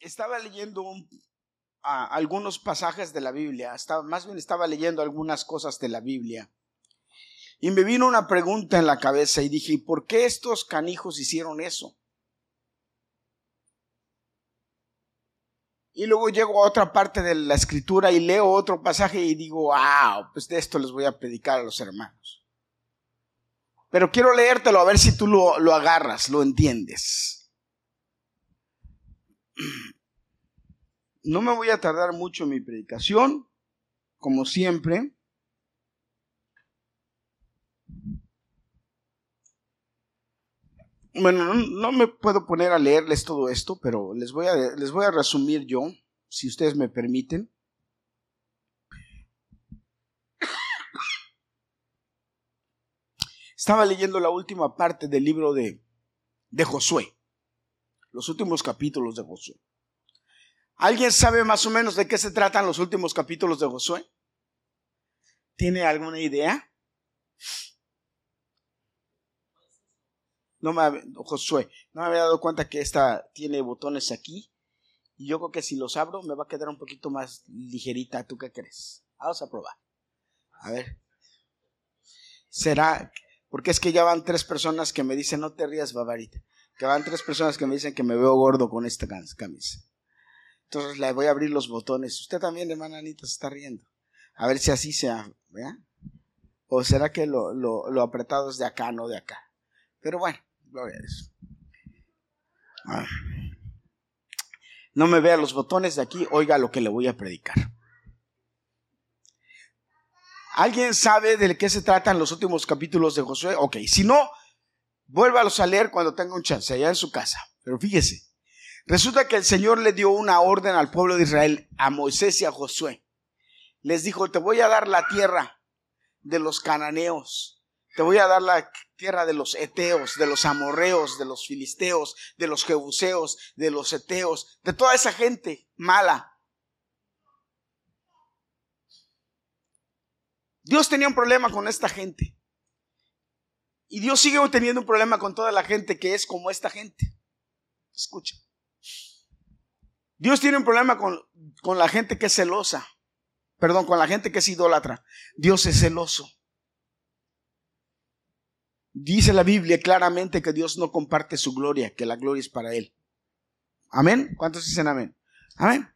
estaba leyendo algunos pasajes de la Biblia, más bien estaba leyendo algunas cosas de la Biblia. Y me vino una pregunta en la cabeza y dije, ¿por qué estos canijos hicieron eso? Y luego llego a otra parte de la escritura y leo otro pasaje y digo, wow, pues de esto les voy a predicar a los hermanos. Pero quiero leértelo a ver si tú lo, lo agarras, lo entiendes. No me voy a tardar mucho en mi predicación, como siempre. Bueno, no, me puedo poner a leerles todo esto, pero les voy, a, les voy a resumir yo, si ustedes me permiten. Estaba leyendo la última parte del libro de, de Josué, los últimos capítulos de Josué. ¿Alguien sabe más o menos de qué se tratan los últimos capítulos de Josué? ¿Tiene alguna idea? No me, Josué, no me había dado cuenta que esta tiene botones aquí. Y yo creo que si los abro me va a quedar un poquito más ligerita. ¿Tú qué crees? Vamos a probar. A ver. Será, porque es que ya van tres personas que me dicen, no te rías, Babarita. Que van tres personas que me dicen que me veo gordo con esta camisa. Entonces le voy a abrir los botones. Usted también, hermana Anita, se está riendo. A ver si así sea, ¿vea? ¿O será que lo, lo, lo apretado es de acá, no de acá? Pero bueno, Gloria a Dios. No me vea los botones de aquí, oiga lo que le voy a predicar. ¿Alguien sabe de qué se tratan los últimos capítulos de Josué? Ok, si no, vuélvalos a leer cuando tenga un chance, allá en su casa. Pero fíjese, resulta que el Señor le dio una orden al pueblo de Israel, a Moisés y a Josué. Les dijo, te voy a dar la tierra de los cananeos, te voy a dar la tierra de los eteos, de los amorreos, de los filisteos, de los jebuseos, de los eteos, de toda esa gente mala. Dios tenía un problema con esta gente. Y Dios sigue teniendo un problema con toda la gente que es como esta gente. Escucha. Dios tiene un problema con, con la gente que es celosa. Perdón, con la gente que es idólatra. Dios es celoso. Dice la Biblia claramente que Dios no comparte su gloria, que la gloria es para Él. Amén. ¿Cuántos dicen amén? Amén.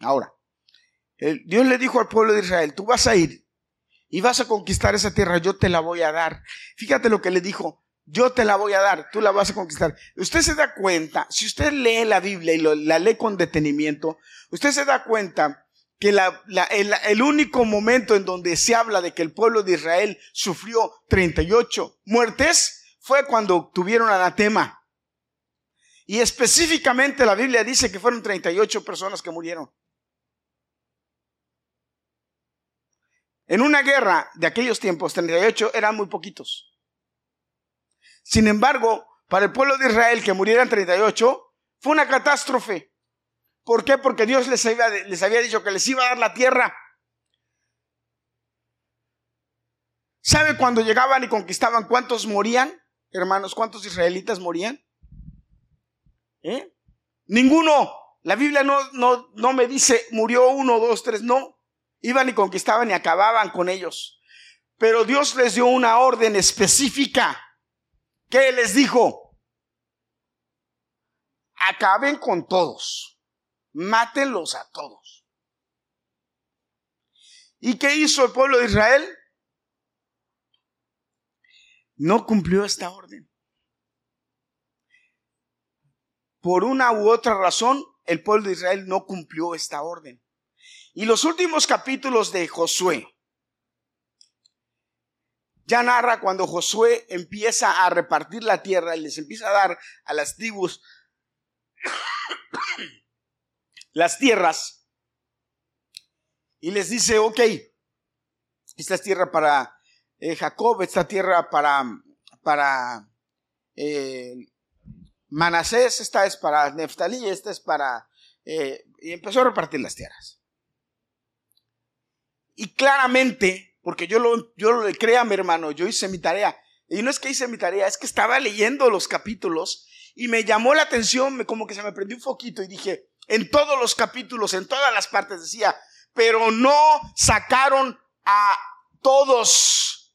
Ahora, Dios le dijo al pueblo de Israel, tú vas a ir y vas a conquistar esa tierra, yo te la voy a dar. Fíjate lo que le dijo, yo te la voy a dar, tú la vas a conquistar. Usted se da cuenta, si usted lee la Biblia y la lee con detenimiento, usted se da cuenta que el, único momento en donde se habla de que el pueblo de Israel sufrió 38 muertes fue cuando tuvieron anatema. Y específicamente la Biblia dice que fueron 38 personas que murieron. En una guerra de aquellos tiempos, 38 eran muy poquitos. Sin embargo, para el pueblo de Israel que murieran 38 fue una catástrofe. ¿Por qué? Porque Dios les había, les había dicho que les iba a dar la tierra. ¿Sabe cuando llegaban y conquistaban cuántos morían? Hermanos, ¿cuántos israelitas morían? ¿Eh? Ninguno. La Biblia no, no, no me dice murió uno, dos, tres, no. Iban y conquistaban y acababan con ellos. Pero Dios les dio una orden específica. ¿Qué les dijo? Acaben con todos mátenlos a todos. ¿Y qué hizo el pueblo de Israel? No cumplió esta orden. Por una u otra razón, el pueblo de Israel no cumplió esta orden. Y los últimos capítulos de Josué ya narra cuando Josué empieza a repartir la tierra y les empieza a dar a las tribus las tierras y les dice, ok, esta es tierra para eh, Jacob, esta tierra para, para eh, Manasés, esta es para Neftalí, esta es para... Eh, y empezó a repartir las tierras. Y claramente, porque yo lo, yo lo créame hermano, yo hice mi tarea. Y no es que hice mi tarea, es que estaba leyendo los capítulos y me llamó la atención, como que se me prendió un foquito y dije, En todos los capítulos, en todas las partes decía, pero no sacaron a todos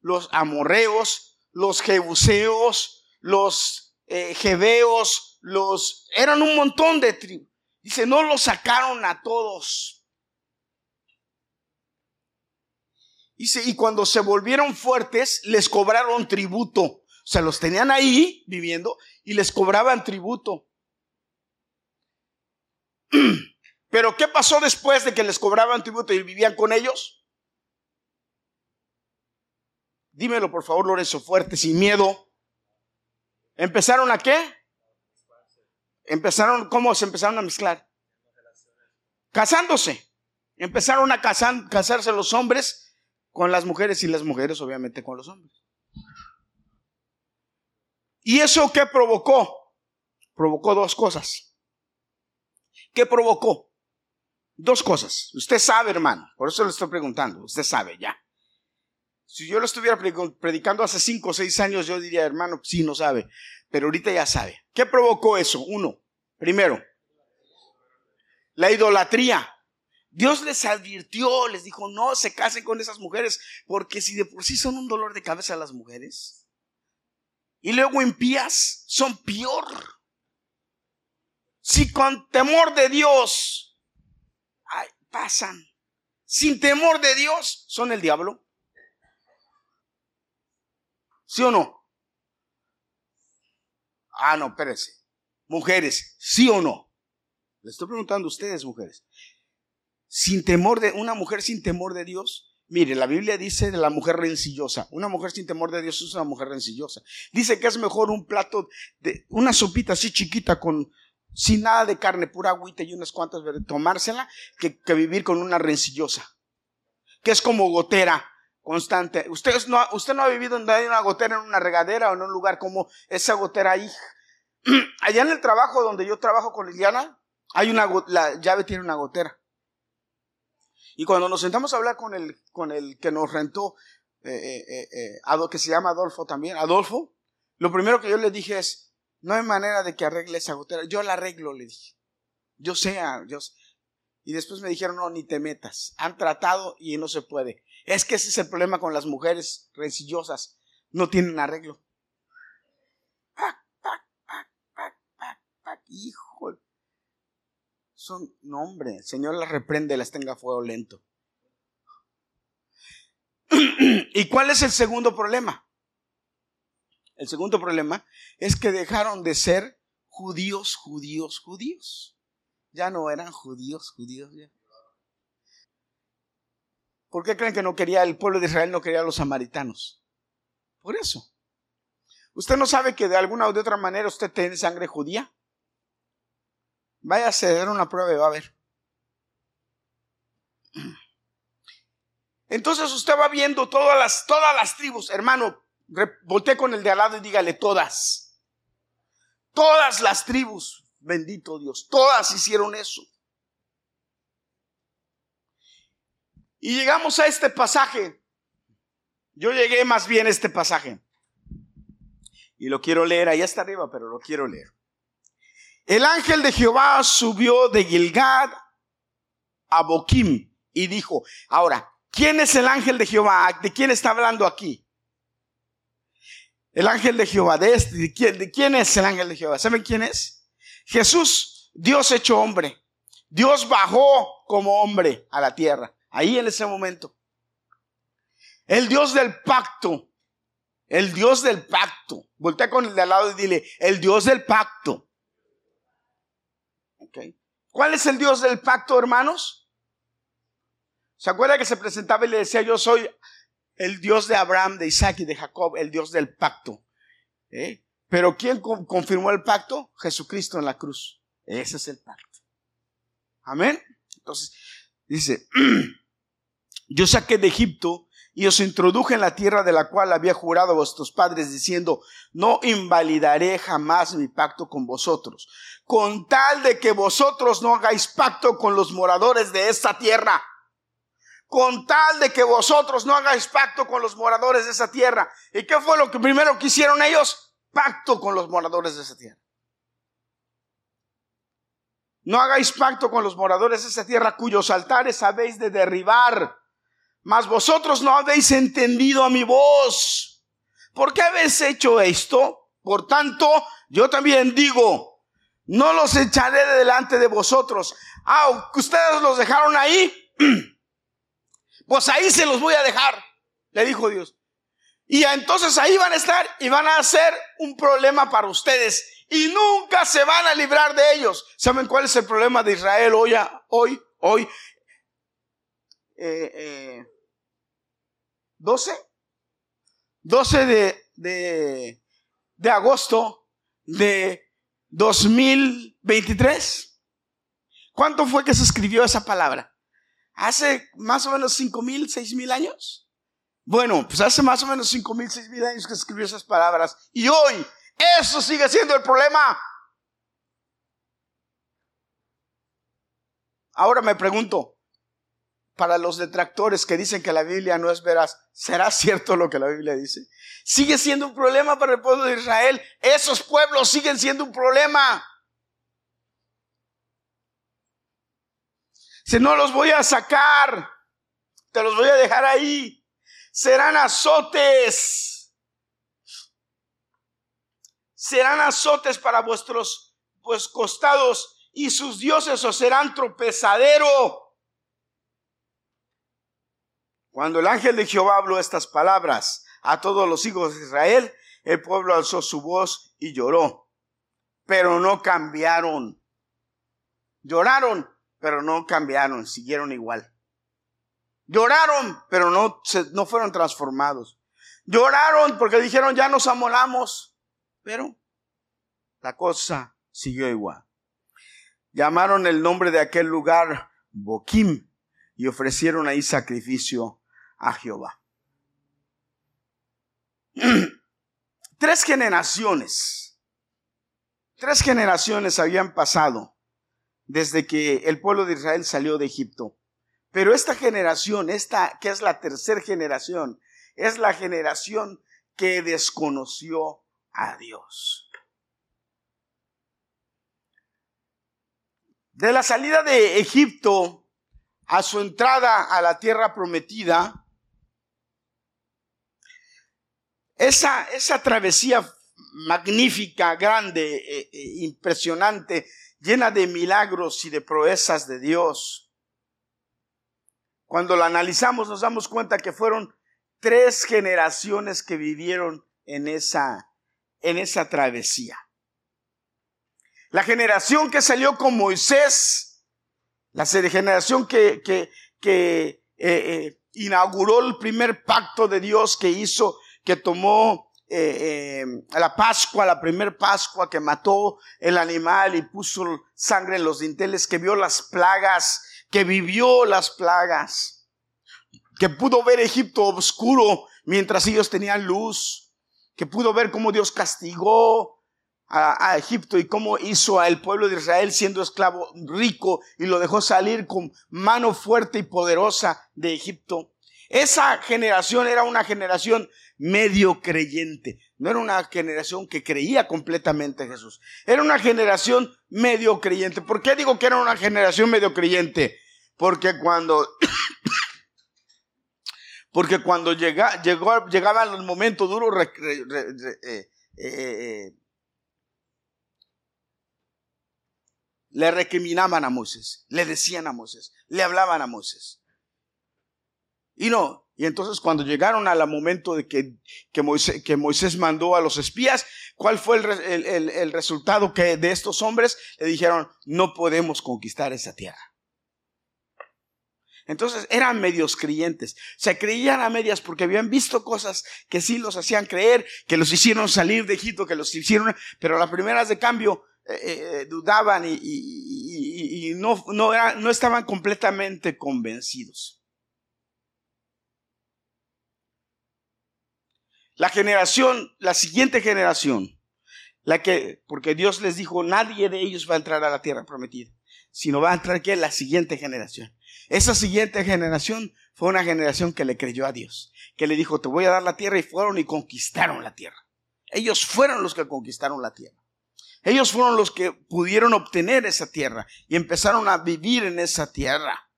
los amorreos, los jebuseos, los eh, jebeos, los... Eran un montón de tribus. Dice, no los sacaron a todos. Dice, y cuando se volvieron fuertes, les cobraron tributo. O sea, los tenían ahí viviendo y les cobraban tributo. Pero ¿qué pasó después de que les cobraban tributo y vivían con ellos? Dímelo, por favor, Lorenzo, fuerte, sin miedo. ¿Empezaron a qué? Empezaron, ¿cómo se empezaron a mezclar? Casándose. Empezaron a casarse los hombres con las mujeres y las mujeres obviamente con los hombres. ¿Y eso qué provocó? Provocó dos cosas. ¿Qué provocó? Dos cosas. Usted sabe, hermano. Por eso le estoy preguntando. Usted sabe ya. Si yo lo estuviera predicando hace cinco o seis años, yo diría, hermano, sí, no sabe. Pero ahorita ya sabe. ¿Qué provocó eso? Uno. Primero, la idolatría. Dios les advirtió, les dijo, no se casen con esas mujeres, porque si de por sí son un dolor de cabeza las mujeres, y luego impías, son peor. Si con temor de Dios pasan, sin temor de Dios, son el diablo. ¿Sí o no? Ah, no, espérense. Mujeres, ¿sí o no? Le estoy preguntando a ustedes, mujeres. Sin temor de, una mujer sin temor de Dios. Mire, la Biblia dice de la mujer rencillosa. Una mujer sin temor de Dios es una mujer rencillosa. Dice que es mejor un plato de, una sopita así chiquita con, sin nada de carne, pura agüita y unas cuantas, tomársela, que, que vivir con una rencillosa. Que es como gotera constante. Usted no, usted no ha vivido en una gotera en una regadera o en un lugar como esa gotera ahí. Allá en el trabajo donde yo trabajo con Liliana, hay una, la llave tiene una gotera. Y cuando nos sentamos a hablar con el, con el que nos rentó, eh, eh, eh, que se llama Adolfo también, Adolfo, lo primero que yo le dije es, no hay manera de que arregle esa gotera. Yo la arreglo, le dije. Yo sé, yo sé. Y después me dijeron, no, ni te metas. Han tratado y no se puede. Es que ese es el problema con las mujeres rencillosas. No tienen arreglo. Pac, pac, pac, pac, pac, pac. Hijo. Son, no hombre, el Señor las reprende, las tenga fuego lento. ¿Y cuál es el segundo problema? El segundo problema es que dejaron de ser judíos, judíos, judíos. Ya no eran judíos, judíos. ¿Por qué creen que no quería el pueblo de Israel, no quería a los samaritanos? Por eso. ¿Usted no sabe que de alguna de otra manera usted tiene sangre judía? Vaya a ceder una prueba y va a ver. Entonces usted va viendo todas las, todas las tribus, hermano, voltee con el de al lado y dígale todas. Todas las tribus, bendito Dios, todas hicieron eso. Y llegamos a este pasaje. Yo llegué más bien a este pasaje. Y lo quiero leer, ahí está arriba, pero lo quiero leer. El ángel de Jehová subió de Gilgad a Boquim y dijo, ahora, ¿quién es el ángel de Jehová? ¿De quién está hablando aquí? El ángel de Jehová, de este, ¿de quién, de quién es el ángel de Jehová? ¿Saben quién es? Jesús, Dios hecho hombre. Dios bajó como hombre a la tierra. Ahí en ese momento. El Dios del pacto. El Dios del pacto. Voltea con el de al lado y dile, el Dios del pacto. ¿Cuál es el Dios del pacto, hermanos? ¿Se acuerda que se presentaba y le decía, yo soy el Dios de Abraham, de Isaac y de Jacob, el Dios del pacto? ¿Eh? Pero ¿quién confirmó el pacto? Jesucristo en la cruz. Ese es el pacto. Amén. Entonces, dice, Yo saqué de Egipto y os introduje en la tierra de la cual había jurado a vuestros padres diciendo, no invalidaré jamás mi pacto con vosotros, con tal de que vosotros no hagáis pacto con los moradores de esta tierra. Con tal de que vosotros no hagáis pacto con los moradores de esa tierra. ¿Y qué fue lo que primero que hicieron ellos? Pacto con los moradores de esa tierra. No hagáis pacto con los moradores de esa tierra cuyos altares habéis de derribar. Mas vosotros no habéis entendido a mi voz. ¿Por qué habéis hecho esto? Por tanto, yo también digo, no los echaré de delante de vosotros. Ah, ustedes los dejaron ahí. Pues ahí se los voy a dejar, le dijo Dios. Y entonces ahí van a estar y van a ser un problema para ustedes. Y nunca se van a librar de ellos. ¿Saben cuál es el problema de Israel hoy? Hoy, hoy. Eh, eh, 12. 12 de, de, de agosto de 2023. ¿Cuánto fue que se escribió esa palabra? ¿Hace más o menos cinco mil, seis mil años? Bueno, pues hace más o menos cinco mil, seis mil años que se escribió esas palabras. Y hoy, eso sigue siendo el problema. Ahora me pregunto, para los detractores que dicen que la Biblia no es veraz, ¿será cierto lo que la Biblia dice? Sigue siendo un problema para el pueblo de Israel. Esos pueblos siguen siendo un problema. Si no los voy a sacar, te los voy a dejar ahí. Serán azotes. Serán azotes para vuestros pues, costados y sus dioses os serán tropezadero. Cuando el ángel de Jehová habló estas palabras a todos los hijos de Israel, el pueblo alzó su voz y lloró, pero no cambiaron. Lloraron, pero no cambiaron, siguieron igual. Lloraron, pero no, no fueron transformados. Lloraron porque dijeron, ya nos amolamos, pero la cosa siguió igual. Llamaron el nombre de aquel lugar Boquim y ofrecieron ahí sacrificio a Jehová. Tres generaciones, tres generaciones habían pasado desde que el pueblo de Israel salió de Egipto. Pero esta generación, esta que es la tercera generación, es la generación que desconoció a Dios. De la salida de Egipto a su entrada a la tierra prometida, Esa, esa travesía magnífica, grande, eh, eh, impresionante, llena de milagros y de proezas de Dios. Cuando la analizamos nos damos cuenta que fueron tres generaciones que vivieron en esa, en esa travesía. La generación que salió con Moisés, la generación que, que, que eh, inauguró el primer pacto de Dios que hizo que tomó eh, eh, la Pascua, la primer Pascua, que mató el animal y puso sangre en los dinteles, que vio las plagas, que vivió las plagas, que pudo ver Egipto oscuro mientras ellos tenían luz, que pudo ver cómo Dios castigó a, a, Egipto y cómo hizo al pueblo de Israel siendo esclavo rico y lo dejó salir con mano fuerte y poderosa de Egipto. Esa generación era una generación medio creyente. No era una generación que creía completamente en Jesús. Era una generación medio creyente. ¿Por qué digo que era una generación medio creyente? Porque cuando, porque cuando llega, llegó, llegaban los momentos duros, eh, eh, eh, le recriminaban a Moisés, le decían a Moisés, le hablaban a Moisés. Y no, y entonces cuando llegaron al momento de que, que, Moisés, que Moisés mandó a los espías, ¿cuál fue el, el, el, resultado que de estos hombres? Le dijeron, no podemos conquistar esa tierra. Entonces eran medios creyentes. Se creían a medias porque habían visto cosas que sí los hacían creer, que los hicieron salir de Egipto, que los hicieron, pero las primeras de cambio eh, eh, dudaban y, y, y, y no, no, no estaban completamente convencidos. La generación, la siguiente generación, la que, porque Dios les dijo, nadie de ellos va a entrar a la tierra prometida, sino va a entrar aquí la siguiente generación. Esa siguiente generación fue una generación que le creyó a Dios, que le dijo, te voy a dar la tierra y fueron y conquistaron la tierra. Ellos fueron los que conquistaron la tierra. Ellos fueron los que pudieron obtener esa tierra y empezaron a vivir en esa tierra.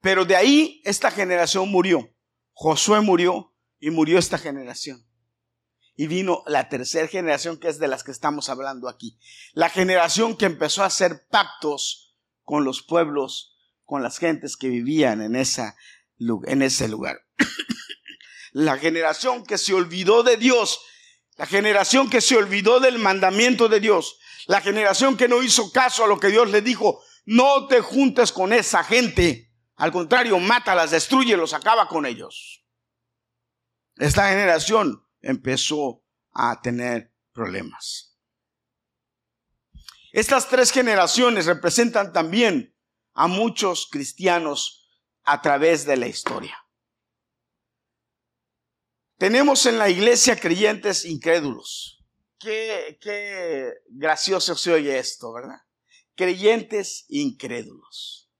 Pero de ahí esta generación murió. Josué murió y murió esta generación. Y vino la tercera generación que es de las que estamos hablando aquí. La generación que empezó a hacer pactos con los pueblos, con las gentes que vivían en, esa, en ese lugar. la generación que se olvidó de Dios, la generación que se olvidó del mandamiento de Dios, la generación que no hizo caso a lo que Dios le dijo, no te juntes con esa gente, al contrario, mátalas, destruyelos, acaba con ellos. Esta generación empezó a tener problemas. Estas tres generaciones representan también a muchos cristianos a través de la historia. Tenemos en la iglesia creyentes incrédulos. Qué, qué gracioso se oye esto, ¿verdad? Creyentes incrédulos.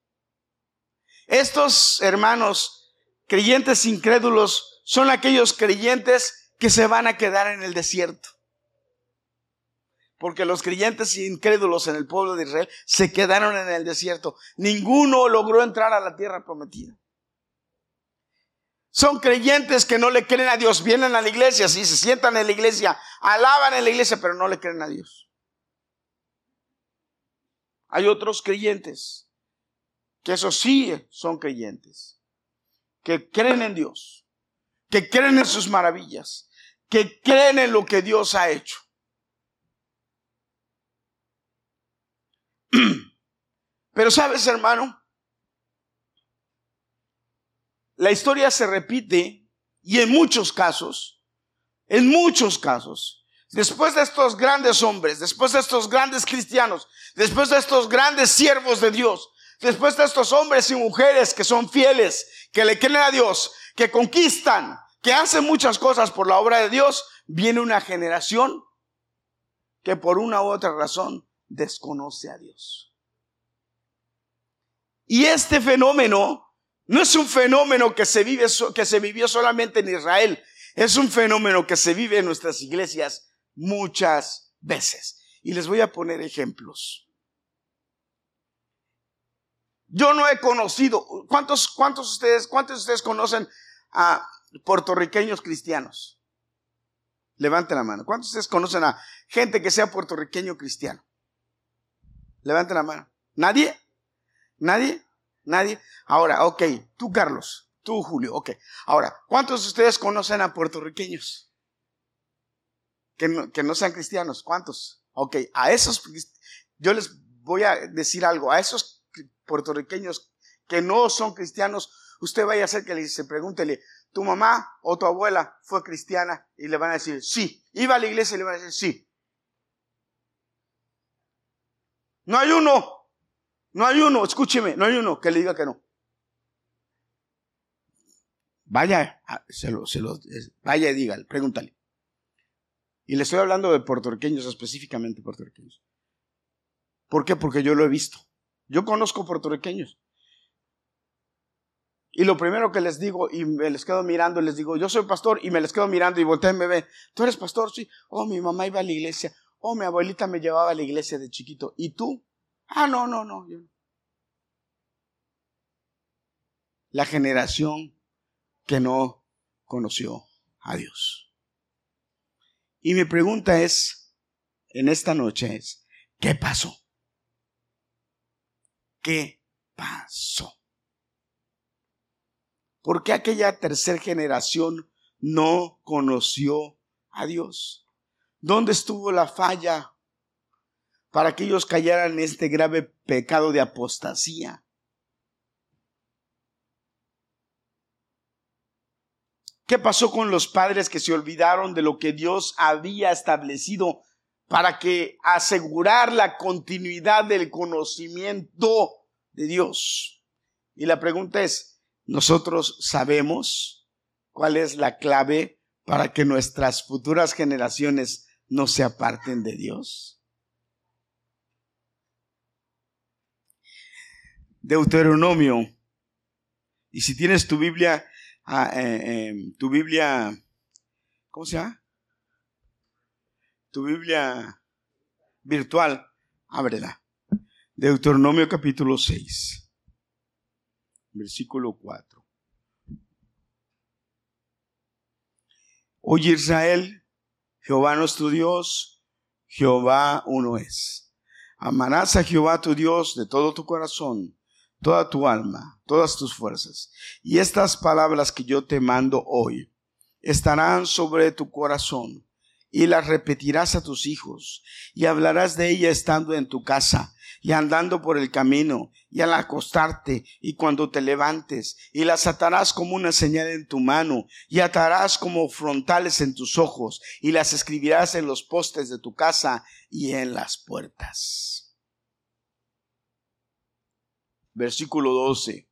Estos hermanos creyentes incrédulos son aquellos creyentes que se van a quedar en el desierto. Porque los creyentes incrédulos en el pueblo de Israel se quedaron en el desierto. Ninguno logró entrar a la tierra prometida. Son creyentes que no le creen a Dios. Vienen a la iglesia, sí, se sientan en la iglesia, alaban en la iglesia, pero no le creen a Dios. Hay otros creyentes que eso sí son creyentes, que creen en Dios, que creen en sus maravillas, que creen en lo que Dios ha hecho. Pero sabes, hermano, la historia se repite y en muchos casos, en muchos casos, después de estos grandes hombres, después de estos grandes cristianos, después de estos grandes siervos de Dios, después de estos hombres y mujeres que son fieles, que le creen a Dios, que conquistan, que hacen muchas cosas por la obra de Dios, viene una generación que por una u otra razón desconoce a Dios. Y este fenómeno no es un fenómeno que se, vive, que se vivió solamente en Israel, es un fenómeno que se vive en nuestras iglesias muchas veces. Y les voy a poner ejemplos. Yo no he conocido, ¿cuántos, cuántos, ustedes, cuántos de ustedes conocen a puertorriqueños cristianos? Levanten la mano. ¿Cuántos de ustedes conocen a gente que sea puertorriqueño cristiano? Levanten la mano. ¿Nadie? ¿Nadie? Nadie. Ahora, ok, tú Carlos, tú Julio, ok. Ahora, ¿cuántos de ustedes conocen a puertorriqueños? Que no, sean cristianos, ¿cuántos? Ok, a esos, yo les voy a decir algo, a esos puertorriqueños que no son cristianos, usted vaya a hacer que le, se pregúntele, ¿tu mamá o tu abuela fue cristiana? Y le van a decir, sí. Iba a la iglesia y le van a decir, sí. No hay uno no hay uno, escúcheme, no hay uno que le diga que no. Vaya, se lo, se lo, vaya y dígale, pregúntale. Y le estoy hablando de puertorriqueños, específicamente puertorriqueños. ¿Por qué? Porque yo lo he visto. Yo conozco puertorriqueños. Y lo primero que les digo, y me les quedo mirando, les digo, yo soy pastor, y me les quedo mirando y voltean y me ven, ¿tú eres pastor? Sí. Oh, mi mamá iba a la iglesia. Oh, mi abuelita me llevaba a la iglesia de chiquito. ¿Y tú? Ah, no, no, no. La generación que no conoció a Dios. Y mi pregunta es, en esta noche es, ¿qué pasó? ¿Qué pasó? ¿Por qué aquella tercera generación no conoció a Dios? ¿Dónde estuvo la falla para que ellos en este grave pecado de apostasía. ¿Qué pasó con los padres que se olvidaron de lo que Dios había establecido para que asegurar la continuidad del conocimiento de Dios? Y la pregunta es, ¿nosotros sabemos cuál es la clave para que nuestras futuras generaciones no se aparten de Dios? Deuteronomio. Y si tienes tu Biblia, ah, eh, em, tu Biblia, ¿cómo se llama? tu Biblia virtual, ábrela. Deuteronomio capítulo 6, versículo 4. Oye Israel, Jehová nuestro Dios, Jehová uno es. Amarás a Jehová tu Dios de todo tu corazón, toda tu alma, todas tus fuerzas. Y estas palabras que yo te mando hoy estarán sobre tu corazón y las repetirás a tus hijos y hablarás de ella estando en tu casa y andando por el camino y al acostarte y cuando te levantes y las atarás como una señal en tu mano y atarás como frontales en tus ojos y las escribirás en los postes de tu casa y en las puertas. Versículo 12.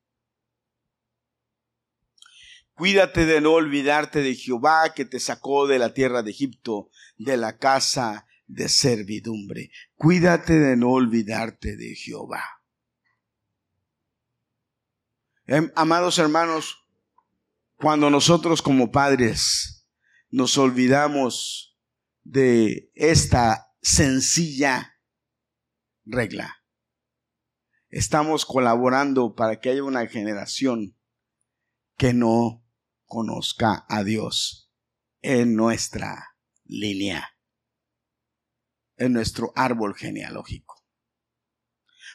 Cuídate de no olvidarte de Jehová que te sacó de la tierra de Egipto, de la casa de servidumbre. Cuídate de no olvidarte de Jehová. Em, amados hermanos, cuando nosotros como padres nos olvidamos de esta sencilla regla, estamos colaborando para que haya una generación que no conozca a Dios en nuestra línea, en nuestro árbol genealógico.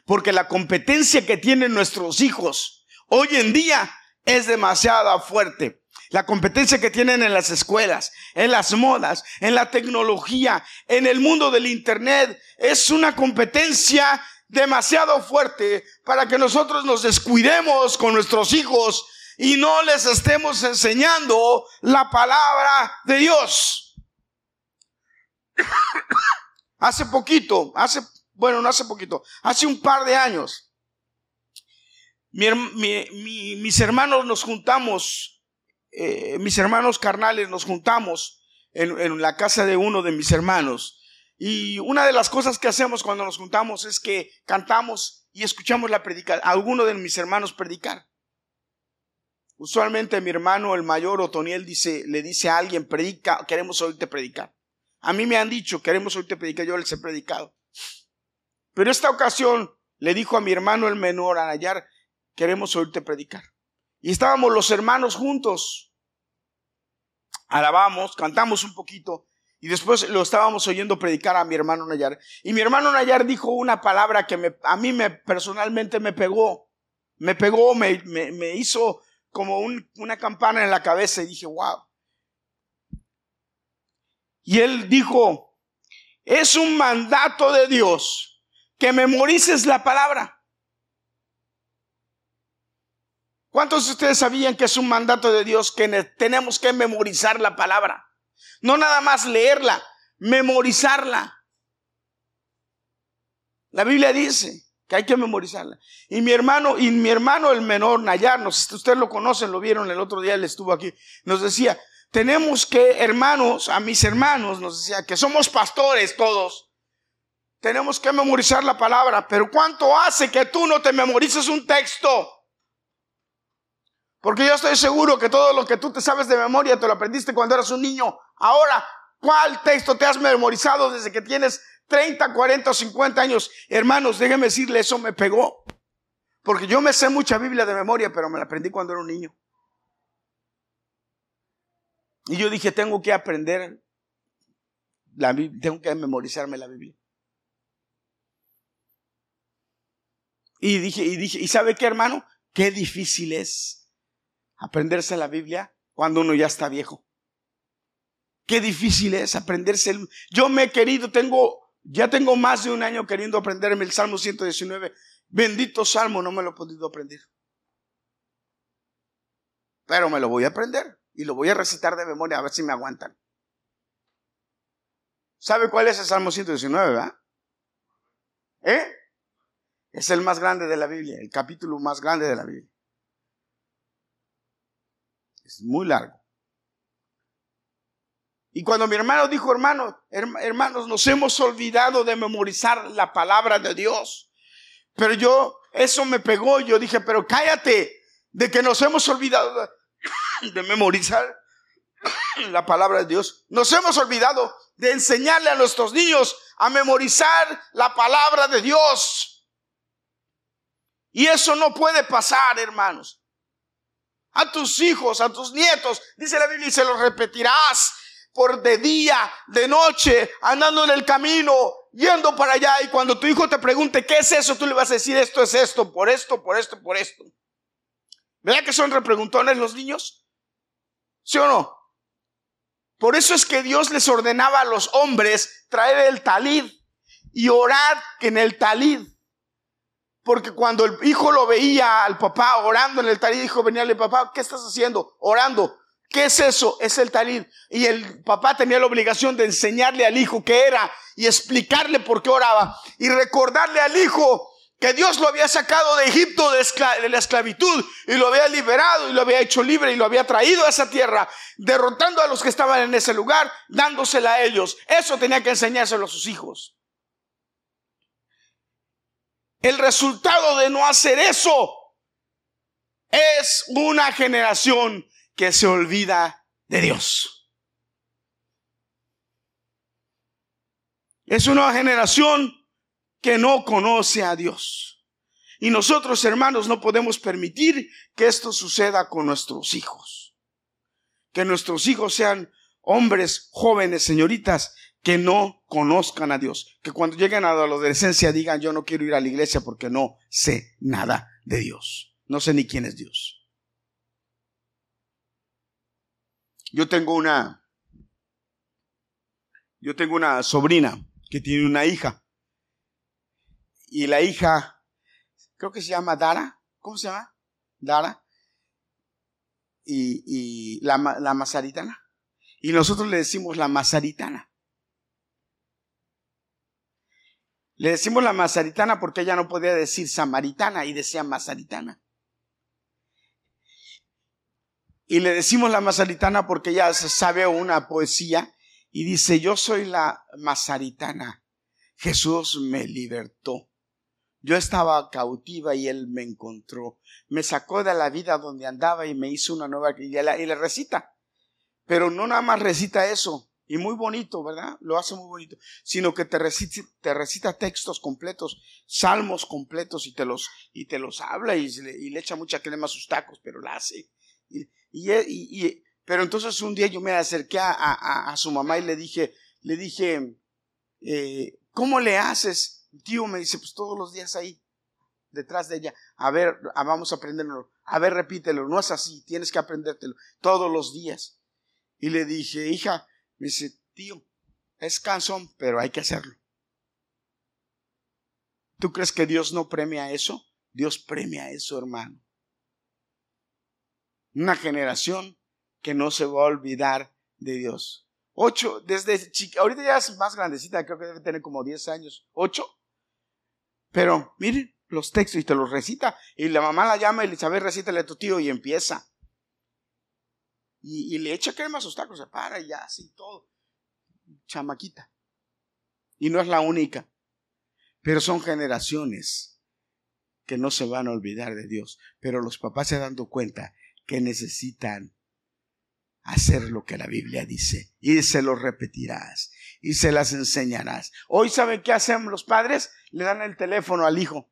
Porque la competencia que tienen nuestros hijos hoy en día es demasiado fuerte. La competencia que tienen en las escuelas, en las modas, en la tecnología, en el mundo del Internet, es una competencia demasiado fuerte para que nosotros nos descuidemos con nuestros hijos y no les estemos enseñando la palabra de Dios. hace poquito, hace, bueno, no hace poquito, hace un par de años, mis hermanos nos juntamos, eh, mis hermanos carnales nos juntamos en, la casa de uno de mis hermanos. Y una de las cosas que hacemos cuando nos juntamos es que cantamos y escuchamos la predicación, a alguno de mis hermanos predicar. Usualmente mi hermano, el mayor Otoniel, dice, le dice a alguien, predica, queremos oírte predicar. A mí me han dicho, queremos oírte predicar, yo les he predicado. Pero esta ocasión le dijo a mi hermano el menor, Anayar, queremos oírte predicar. Y estábamos los hermanos juntos. Alabamos, cantamos un poquito. Y después lo estábamos oyendo predicar a mi hermano Nayar. Y mi hermano Nayar dijo una palabra que a mí me, personalmente me pegó. Me pegó, me hizo como una campana en la cabeza y dije, wow. Y él dijo, es un mandato de Dios que memorices la palabra. ¿Cuántos de ustedes sabían que es un mandato de Dios que tenemos que memorizar la palabra? No nada más leerla, memorizarla. La Biblia dice, que hay que memorizarla. Y mi hermano, y mi hermano el menor, Nayar, ustedes lo conocen, lo vieron el otro día, él estuvo aquí, nos decía, tenemos que, hermanos, a mis hermanos, nos decía, que somos pastores todos, tenemos que memorizar la palabra, pero ¿cuánto hace que tú no te memorices un texto? Porque yo estoy seguro que todo lo que tú te sabes de memoria te lo aprendiste cuando eras un niño. Ahora, ¿cuál texto te has memorizado desde que tienes 30, 40 o 50 años. Hermanos, déjenme decirle, eso me pegó. Porque yo me sé mucha Biblia de memoria, pero me la aprendí cuando era un niño. Y yo dije, tengo que aprender la tengo que memorizarme la Biblia. Y dije, y dije, ¿y sabe qué, hermano? Qué difícil es aprenderse la Biblia cuando uno ya está viejo. Qué difícil es aprenderse. Yo me he querido, tengo ya tengo más de un año queriendo aprenderme el Salmo 119. Bendito Salmo, no me lo he podido aprender. Pero me lo voy a aprender y lo voy a recitar de memoria a ver si me aguantan. ¿Sabe cuál es el Salmo 119, verdad? ¿Eh? Es el más grande de la Biblia, el capítulo más grande de la Biblia. Es muy largo. Y cuando mi hermano dijo, hermano, hermanos, nos hemos olvidado de memorizar la palabra de Dios. Pero yo, eso me pegó, yo dije, pero cállate, de que nos hemos olvidado de, memorizar la palabra de Dios. Nos hemos olvidado de enseñarle a nuestros niños a memorizar la palabra de Dios. Y eso no puede pasar, hermanos. A tus hijos, a tus nietos, dice la Biblia, y se lo repetirás por de día, de noche, andando en el camino, yendo para allá. Y cuando tu hijo te pregunte, ¿qué es eso? Tú le vas a decir, esto es esto, por esto, por esto, por esto. ¿Verdad que son repreguntones los niños? ¿Sí o no? Por eso es que Dios les ordenaba a los hombres traer el talid y orar en el talid. Porque cuando el hijo lo veía al papá orando en el talid, dijo, veníale papá, ¿qué estás haciendo? Orando. ¿Qué es eso? Es el talid. Y el papá tenía la obligación de enseñarle al hijo qué era y explicarle por qué oraba y recordarle al hijo que Dios lo había sacado de Egipto de, la esclavitud y lo había liberado y lo había hecho libre y lo había traído a esa tierra, derrotando a los que estaban en ese lugar, dándosela a ellos. Eso tenía que enseñárselo a sus hijos. El resultado de no hacer eso es una generación que se olvida de Dios. Es una generación que no conoce a Dios. Y nosotros, hermanos, no podemos permitir que esto suceda con nuestros hijos. Que nuestros hijos sean hombres, jóvenes, señoritas, que no conozcan a Dios. Que cuando lleguen a la adolescencia digan, yo no quiero ir a la iglesia porque no sé nada de Dios. No sé ni quién es Dios. Yo tengo una, yo tengo una sobrina que tiene una hija y la hija, creo que se llama Dara, ¿cómo se llama? Dara. Y, la, la mazaritana. Y nosotros le decimos la mazaritana. Le decimos la mazaritana porque ella no podía decir samaritana y decía mazaritana. Y le decimos la mazaritana porque ella sabe una poesía y dice, yo soy la mazaritana. Jesús me libertó. Yo estaba cautiva y Él me encontró. Me sacó de la vida donde andaba y me hizo una nueva y le, y recita. Pero no nada más recita eso, y muy bonito, ¿verdad? Lo hace muy bonito, sino que te recita, te recita textos completos, salmos completos y te los, y te los habla y, le echa mucha crema a sus tacos, pero la hace. Y, y, pero entonces un día yo me acerqué a su mamá y le dije, le dije, eh, ¿cómo le haces? tío me dice, pues todos los días ahí, detrás de ella, a ver, ah, vamos a aprenderlo, a ver, repítelo, no es así, tienes que aprendértelo todos los días. Y le dije, hija, me dice, tío, es cansón, pero hay que hacerlo. ¿Tú crees que Dios no premia eso? Dios premia eso, hermano. Una generación que no se va a olvidar de Dios. Ocho, desde chica, ahorita ya es más grandecita, creo que debe tener como diez años. Ocho, pero miren los textos y te los recita. Y la mamá la llama y le dice, a ver, recítale a tu tío y empieza. Y, le echa crema a sus tacos, se para y ya, así todo. Chamaquita. Y no es la única. Pero son generaciones que no se van a olvidar de Dios. Pero los papás se dan cuenta que necesitan hacer lo que la Biblia dice. Y se lo repetirás y se las enseñarás. Hoy, ¿saben qué hacen los padres? Le dan el teléfono al hijo.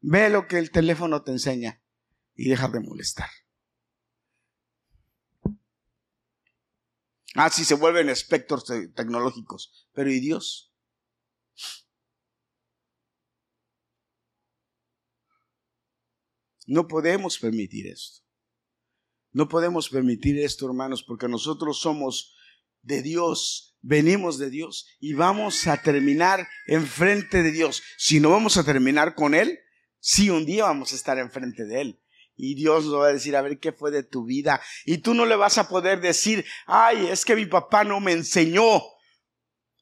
Ve lo que el teléfono te enseña y deja de molestar. Ah, sí, se vuelven espectros tecnológicos. Pero ¿y Dios? No podemos permitir esto. No podemos permitir esto, hermanos, porque nosotros somos de Dios venimos de Dios y vamos a terminar enfrente de Dios. Si no vamos a terminar con Él, sí, un día vamos a estar enfrente de Él. Y Dios nos va a decir, a ver qué fue de tu vida. Y tú no le vas a poder decir, ay, es que mi papá no me enseñó.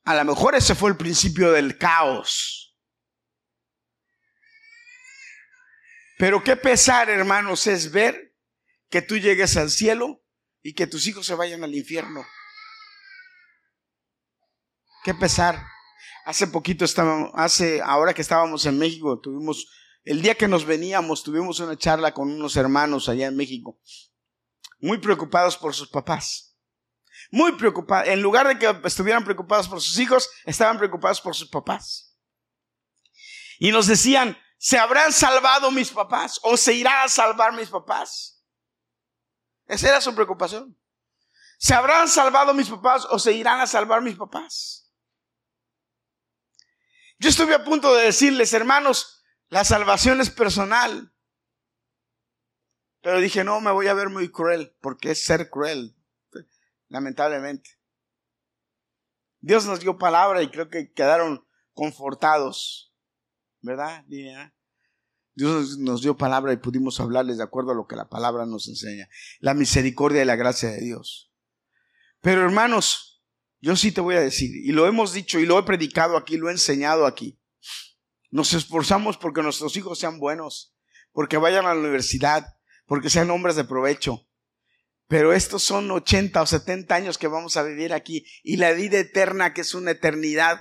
A lo mejor ese fue el principio del caos. Pero qué pesar, hermanos, es ver que tú llegues al cielo y que tus hijos se vayan al infierno. Qué pesar. Hace poquito estábamos, hace, ahora que estábamos en México, tuvimos, el día que nos veníamos, tuvimos una charla con unos hermanos allá en México, muy preocupados por sus papás, muy preocupados. En lugar de que estuvieran preocupados por sus hijos, estaban preocupados por sus papás. Y nos decían, ¿se habrán salvado mis papás? ¿O se irán a salvar mis papás? Esa era su preocupación. ¿Se habrán salvado mis papás o se irán a salvar mis papás? Yo estuve a punto de decirles, hermanos, la salvación es personal. Pero dije, no, me voy a ver muy cruel, porque es ser cruel, lamentablemente. Dios nos dio palabra y creo que quedaron confortados, ¿verdad, Dios nos dio palabra y pudimos hablarles de acuerdo a lo que la palabra nos enseña. La misericordia y la gracia de Dios. Pero hermanos, yo sí te voy a decir, y lo hemos dicho y lo he predicado aquí, lo he enseñado aquí. Nos esforzamos porque nuestros hijos sean buenos, porque vayan a la universidad, porque sean hombres de provecho. Pero estos son 80 o 70 años que vamos a vivir aquí y la vida eterna, que es una eternidad,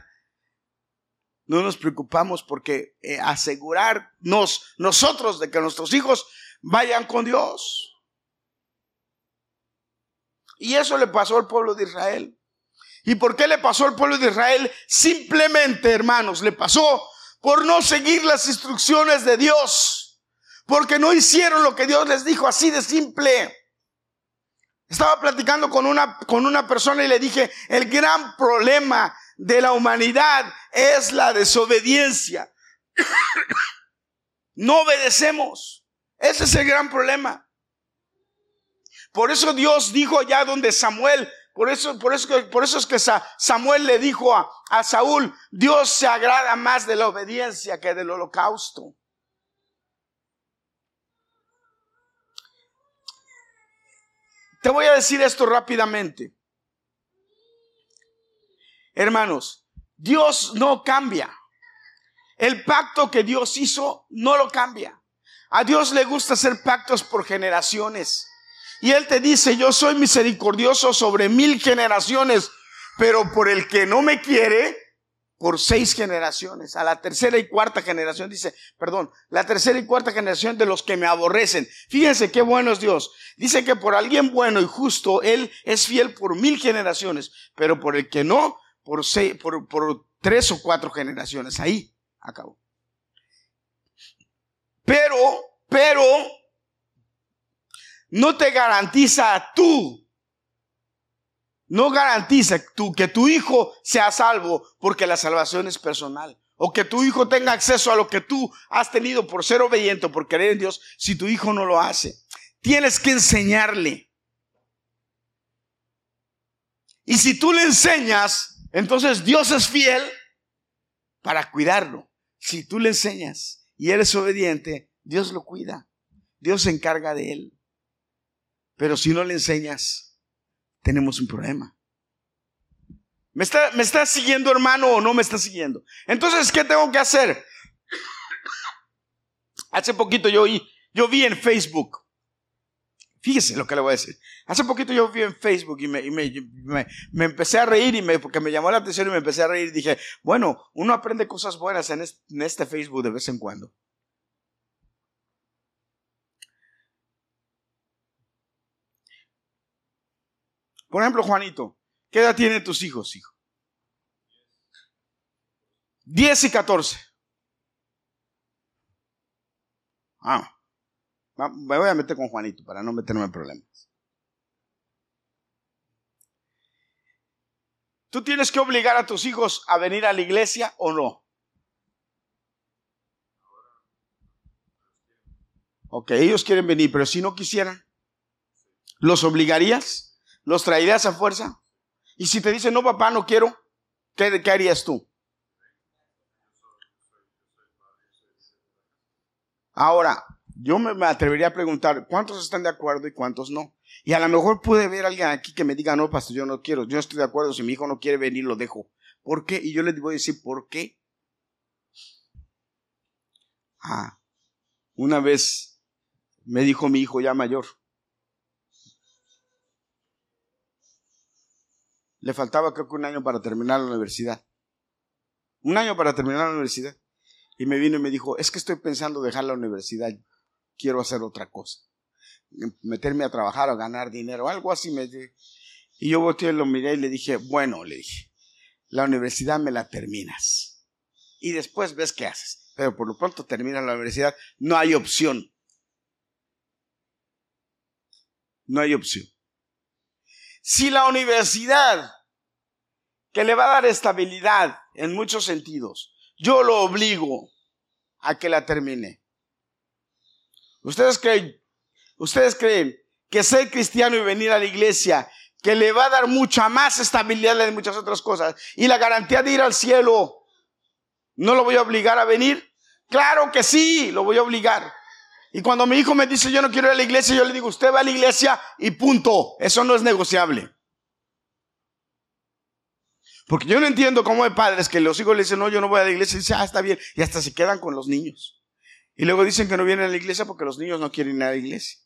no nos preocupamos porque eh, asegurarnos nosotros de que nuestros hijos vayan con Dios. Y eso le pasó al pueblo de Israel. ¿Y por qué le pasó al pueblo de Israel? Simplemente, hermanos, le pasó por no seguir las instrucciones de Dios porque no hicieron lo que Dios les dijo, así de simple. Estaba platicando con una, con una persona y le dije, el gran problema de la humanidad es la desobediencia. no obedecemos. Ese es el gran problema. Por eso Dios dijo ya donde Samuel, por eso, por eso, por eso es que Samuel le dijo a, a Saúl, Dios se agrada más de la obediencia que del holocausto. Te voy a decir esto rápidamente. Hermanos, Dios no cambia. El pacto que Dios hizo no lo cambia. A Dios le gusta hacer pactos por generaciones. Y Él te dice, yo soy misericordioso sobre mil generaciones, pero por el que no me quiere, por seis generaciones. A la tercera y cuarta generación dice, perdón, la tercera y cuarta generación de los que me aborrecen. Fíjense qué bueno es Dios. Dice que por alguien bueno y justo, Él es fiel por mil generaciones, pero por el que no, por, seis, por, por tres o cuatro generaciones. Ahí acabó. Pero, pero, no te garantiza tú no garantiza que tu hijo sea salvo porque la salvación es personal. O que tu hijo tenga acceso a lo que tú has tenido por ser obediente o por creer en Dios si tu hijo no lo hace. Tienes que enseñarle. Y si tú le enseñas, entonces Dios es fiel para cuidarlo. Si tú le enseñas y eres obediente, Dios lo cuida. Dios se encarga de él. Pero si no le enseñas, tenemos un problema. ¿Me está, ¿Me siguiendo hermano o no me está siguiendo? Entonces, ¿qué tengo que hacer? Hace poquito yo yo vi en Facebook, fíjese lo que le voy a decir. Hace poquito yo vi en Facebook y me, me, empecé a reír y me, porque me llamó la atención y me empecé a reír y dije, bueno, uno aprende cosas buenas en este Facebook de vez en cuando. Por ejemplo, Juanito, ¿qué edad tienen tus hijos, hijo? 10 y 14. Ah, me voy a meter con Juanito para no meterme en problemas. ¿Tú tienes que obligar a tus hijos a venir a la iglesia o no? Ok, ellos quieren venir, pero si no quisieran, ¿los obligarías? ¿Los traerías a fuerza? Y si te dicen, no, papá, no quiero, ¿qué, qué harías tú? Ahora, yo me atrevería a preguntar, ¿cuántos están de acuerdo y cuántos no? Y a lo mejor puede a alguien aquí que me diga, no, pastor, yo no quiero, yo estoy de acuerdo, si mi hijo no quiere venir, lo dejo. ¿Por qué? Y yo les voy a decir, ¿por qué? Ah, una vez me dijo mi hijo ya mayor, Le faltaba creo que un año para terminar la universidad. Un año para terminar la universidad. Y me vino y me dijo, es que estoy pensando dejar la universidad, quiero hacer otra cosa. Meterme a trabajar o ganar dinero, algo así me Y yo volteé, lo miré y le dije, bueno, le dije, la universidad me la terminas. Y después ves qué haces. Pero por lo pronto termina la universidad. No hay opción. No hay opción. Si la universidad, que le va a dar estabilidad en muchos sentidos, yo lo obligo a que la termine. ¿Ustedes creen, ustedes creen que ser cristiano y venir a la iglesia, que le va a dar mucha más estabilidad de muchas otras cosas y la garantía de ir al cielo, ¿no lo voy a obligar a venir? Claro que sí, lo voy a obligar. Y cuando mi hijo me dice yo no quiero ir a la iglesia, yo le digo, usted va a la iglesia y punto. Eso no es negociable. Porque yo no entiendo cómo hay padres que los hijos le dicen, no, yo no voy a la iglesia, y dicen, ah, está bien, y hasta se quedan con los niños. Y luego dicen que no vienen a la iglesia porque los niños no quieren ir a la iglesia.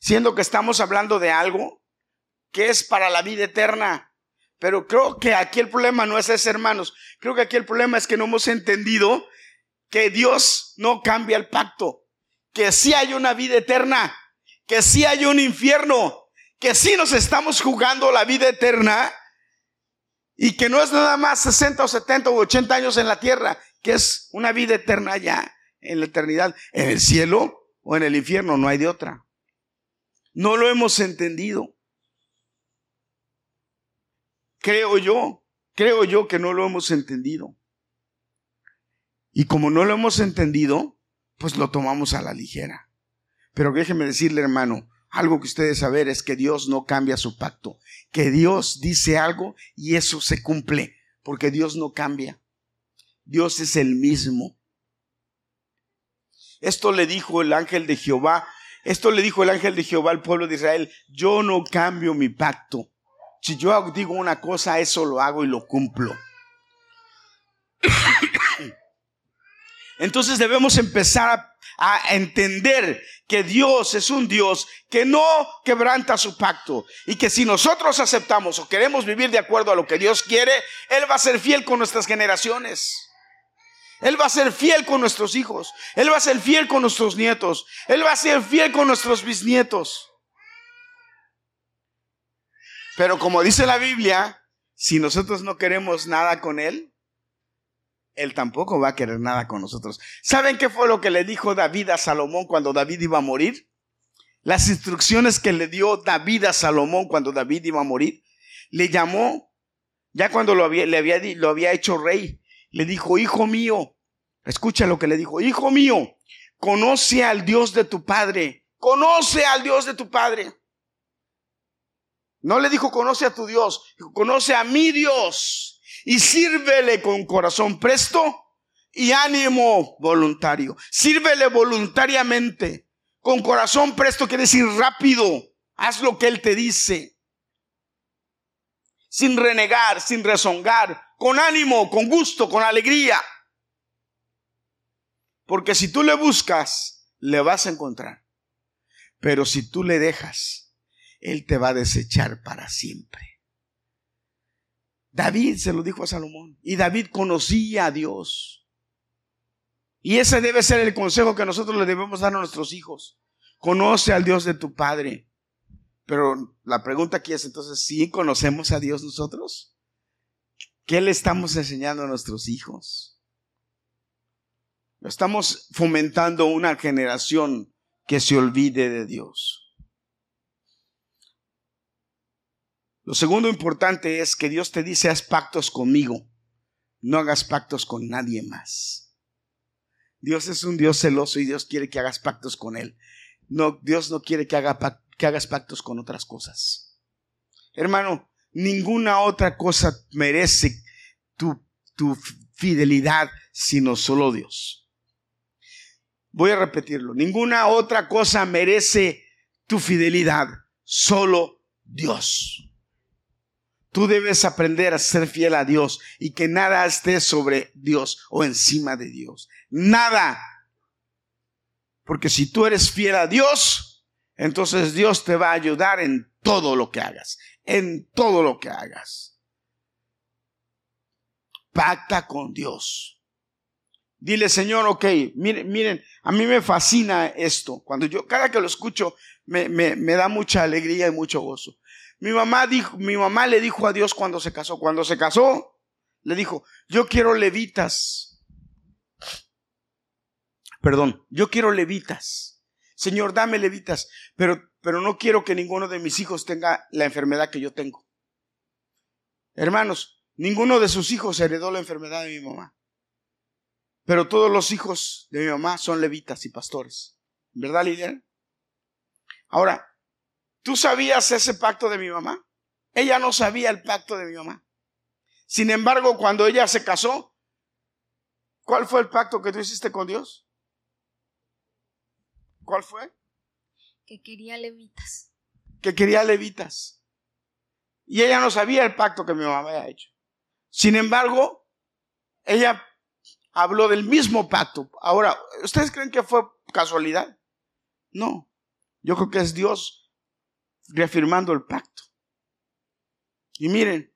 Siendo que estamos hablando de algo que es para la vida eterna. Pero creo que aquí el problema no es ese, hermanos. Creo que aquí el problema es que no hemos entendido que Dios no cambia el pacto. Que sí hay una vida eterna. Que sí hay un infierno que sí nos estamos jugando la vida eterna y que no es nada más 60 o 70 o 80 años en la tierra, que es una vida eterna ya en la eternidad, en el cielo o en el infierno, no hay de otra. No lo hemos entendido. Creo yo, creo yo que no lo hemos entendido. Y como no lo hemos entendido, pues lo tomamos a la ligera. Pero déjeme decirle, hermano, algo que ustedes saber es que Dios no cambia su pacto, que Dios dice algo y eso se cumple, porque Dios no cambia. Dios es el mismo. Esto le dijo el ángel de Jehová, esto le dijo el ángel de Jehová al pueblo de Israel, yo no cambio mi pacto. Si yo digo una cosa, eso lo hago y lo cumplo. Entonces debemos empezar a a entender que Dios es un Dios que no quebranta su pacto y que si nosotros aceptamos o queremos vivir de acuerdo a lo que Dios quiere, Él va a ser fiel con nuestras generaciones. Él va a ser fiel con nuestros hijos. Él va a ser fiel con nuestros nietos. Él va a ser fiel con nuestros bisnietos. Pero como dice la Biblia, si nosotros no queremos nada con Él, él tampoco va a querer nada con nosotros. ¿Saben qué fue lo que le dijo David a Salomón cuando David iba a morir? Las instrucciones que le dio David a Salomón cuando David iba a morir. Le llamó, ya cuando lo había, le había, hecho rey, le dijo, hijo mío, escucha lo que le dijo, hijo mío, conoce al Dios de tu padre, conoce al Dios de tu padre. No le dijo, conoce a tu Dios, conoce a mi Dios y sírvele con corazón presto y ánimo voluntario. Sírvele voluntariamente. Con corazón presto quiere decir rápido. Haz lo que Él te dice. Sin renegar, sin rezongar. Con ánimo, con gusto, con alegría. Porque si tú le buscas, le vas a encontrar. Pero si tú le dejas, Él te va a desechar para siempre. David se lo dijo a Salomón. Y David conocía a Dios. Y ese debe ser el consejo que nosotros le debemos dar a nuestros hijos. Conoce al Dios de tu Padre. Pero la pregunta aquí es entonces, ¿sí conocemos a Dios nosotros? ¿Qué le estamos enseñando a nuestros hijos? Estamos fomentando una generación que se olvide de Dios. Lo segundo importante es que Dios te dice, haz pactos conmigo, no hagas pactos con nadie más. Dios es un Dios celoso y Dios quiere que hagas pactos con Él. No, Dios no quiere que, haga, que hagas pactos con otras cosas. Hermano, ninguna otra cosa merece tu, tu fidelidad sino solo Dios. Voy a repetirlo. Ninguna otra cosa merece tu fidelidad, solo Dios. Tú debes aprender a ser fiel a Dios y que nada esté sobre Dios o encima de Dios. Nada. Porque si tú eres fiel a Dios, entonces Dios te va a ayudar en todo lo que hagas. En todo lo que hagas. Pacta con Dios. Dile, Señor, ok, miren, miren, a mí me fascina esto. Cuando yo, cada que lo escucho, me, me, me da mucha alegría y mucho gozo. Mi mamá mi mamá le dijo a Dios cuando se casó, cuando se casó, le dijo, yo quiero levitas. Perdón, yo quiero levitas. Señor, dame levitas, pero, pero no quiero que ninguno de mis hijos tenga la enfermedad que yo tengo. Hermanos, ninguno de sus hijos heredó la enfermedad de mi mamá. Pero todos los hijos de mi mamá son levitas y pastores. ¿Verdad, Lilian? Ahora, ¿tú sabías ese pacto de mi mamá? Ella no sabía el pacto de mi mamá. Sin embargo, cuando ella se casó, ¿cuál fue el pacto que tú hiciste con Dios? ¿Cuál fue? Que quería levitas. Que quería levitas. Y ella no sabía el pacto que mi mamá había hecho. Sin embargo, ella habló del mismo pacto. Ahora, ¿ustedes creen que fue casualidad? No. Yo creo que es Dios reafirmando el pacto. Y miren,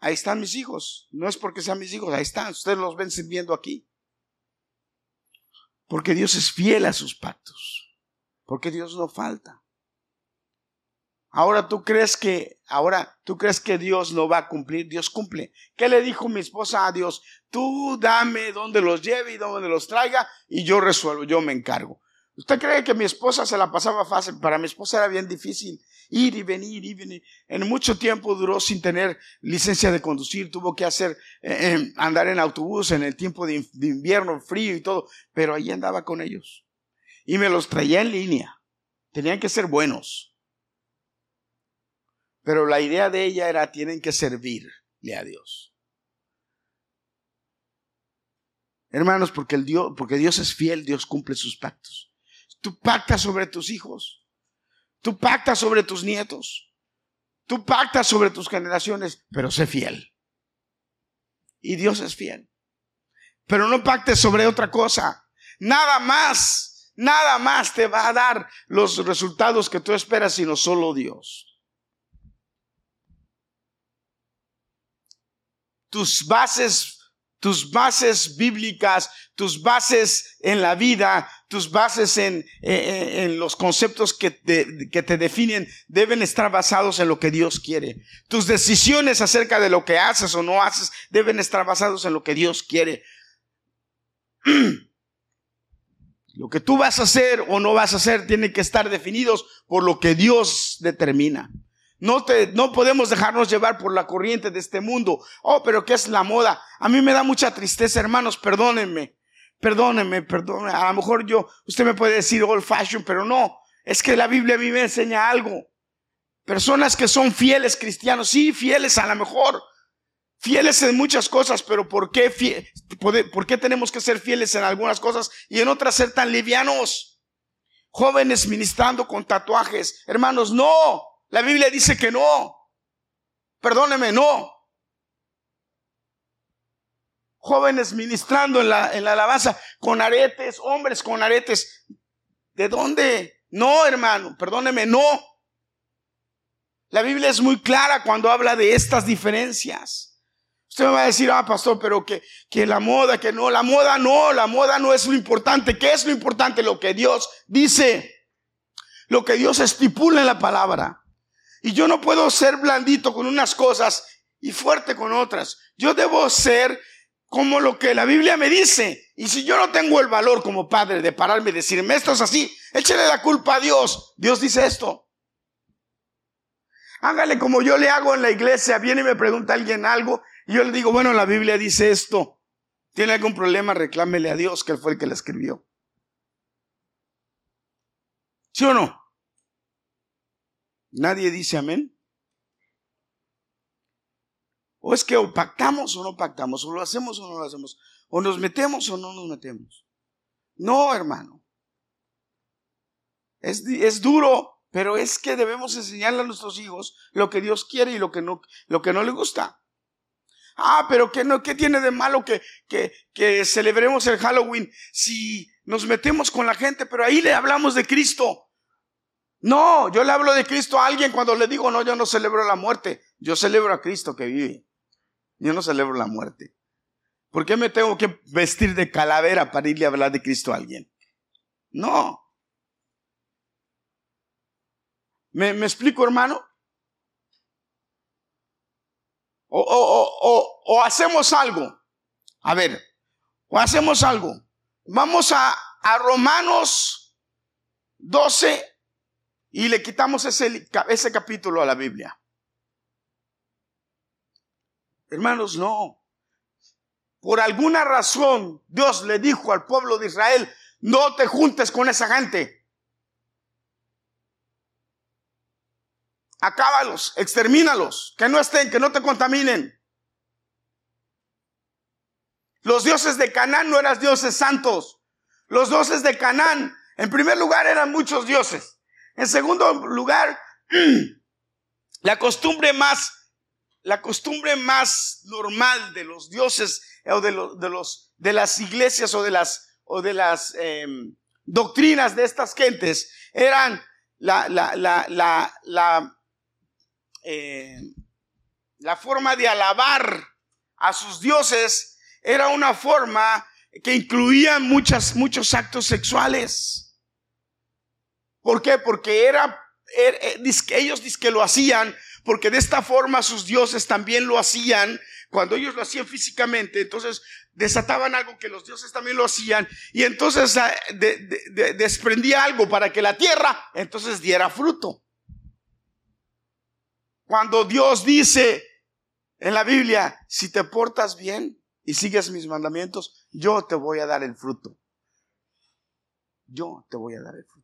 ahí están mis hijos. No es porque sean mis hijos, ahí están. Ustedes los ven sirviendo aquí. Porque Dios es fiel a sus pactos. Porque Dios no falta. Ahora tú crees que, ahora tú crees que Dios lo va a cumplir, Dios cumple. ¿Qué le dijo mi esposa a Dios? Tú dame donde los lleve y donde los traiga y yo resuelvo, yo me encargo. ¿Usted cree que mi esposa se la pasaba fácil? Para mi esposa era bien difícil ir y venir, y venir. En mucho tiempo duró sin tener licencia de conducir, tuvo que hacer, eh, eh, andar en autobús en el tiempo de, invierno, frío y todo, pero ahí andaba con ellos. Y me los traía en línea. Tenían que ser buenos. Pero la idea de ella era, tienen que servirle a Dios. Hermanos, porque Dios es fiel, Dios cumple sus pactos. Tú pactas sobre tus hijos. Tú pactas sobre tus nietos. Tú pactas sobre tus generaciones, pero sé fiel. Y Dios es fiel. Pero no pactes sobre otra cosa. Nada más, nada más te va a dar los resultados que tú esperas, sino solo Dios. tus bases, tus bases bíblicas, tus bases en la vida, tus bases en, en, los conceptos que te, que te definen deben estar basados en lo que Dios quiere. Tus decisiones acerca de lo que haces o no haces deben estar basados en lo que Dios quiere. Lo que tú vas a hacer o no vas a hacer tiene que estar definidos por lo que Dios determina. No, te, no podemos dejarnos llevar por la corriente de este mundo. Oh, pero ¿qué es la moda? A mí me da mucha tristeza, hermanos, perdónenme. Perdónenme, perdónenme. A lo mejor yo, usted me puede decir old fashion, pero no. Es que la Biblia a mí me enseña algo. Personas que son fieles cristianos, sí, fieles a lo mejor. Fieles en muchas cosas, pero ¿por qué, ¿por qué tenemos que ser fieles en algunas cosas y en otras ser tan livianos? Jóvenes ministrando con tatuajes. Hermanos, no. La Biblia dice que no. Perdóneme, no. Jóvenes ministrando en la, en la alabanza con aretes, hombres con aretes. ¿De dónde? No, hermano, perdóneme, no. La Biblia es muy clara cuando habla de estas diferencias. Usted me va a decir, ah, pastor, pero que, que la moda, que no, la moda no, la moda no es lo importante. ¿Qué es lo importante? Lo que Dios dice, lo que Dios estipula en la palabra. Y yo no puedo ser blandito con unas cosas y fuerte con otras. Yo debo ser como lo que la Biblia me dice. Y si yo no tengo el valor como padre de pararme y decirme esto es así, échale la culpa a Dios. Dios dice esto. Hágale como yo le hago en la iglesia. Viene y me pregunta alguien algo. Y yo le digo, bueno, la Biblia dice esto. ¿Tiene algún problema? Reclámele a Dios, que él fue el que la escribió. ¿Sí o no? Nadie dice amén. O es que o pactamos o no pactamos, o lo hacemos o no lo hacemos, o nos metemos o no nos metemos. No, hermano. Es, es duro, pero es que debemos enseñarle a nuestros hijos lo que Dios quiere y lo que no, lo que no le gusta. Ah, pero ¿qué, no, qué tiene de malo que, que, que celebremos el Halloween si nos metemos con la gente, pero ahí le hablamos de Cristo? No, yo le hablo de Cristo a alguien cuando le digo, no, yo no celebro la muerte, yo celebro a Cristo que vive. Yo no celebro la muerte. ¿Por qué me tengo que vestir de calavera para irle a hablar de Cristo a alguien? No. ¿Me, explico, hermano? O, o, o, hacemos algo. A ver, o hacemos algo. Vamos a, a Romanos 12 y le quitamos ese, ese capítulo a la Biblia. Hermanos, no. Por alguna razón Dios le dijo al pueblo de Israel, no te juntes con esa gente. Acábalos, extermínalos, que no estén, que no te contaminen. Los dioses de Canaán no eran dioses santos. Los dioses de Canaán, en primer lugar, eran muchos dioses. En segundo lugar, la costumbre más, la costumbre más normal de los dioses o de, los, de, los, de las iglesias o de las, o de las em, doctrinas de estas gentes eran la, la, la, la, em, la forma de alabar a sus dioses era una forma que incluía muchas, muchos actos sexuales. ¿Por qué? Porque era, er, eh, ellos que lo hacían, porque de esta forma sus dioses también lo hacían. Cuando ellos lo hacían físicamente, entonces desataban algo que los dioses también lo hacían, y entonces ah, desprendía algo para que la tierra entonces diera fruto. Cuando Dios dice en la Biblia, si te portas bien y sigues mis mandamientos, yo te voy a dar el fruto. Yo te voy a dar el fruto.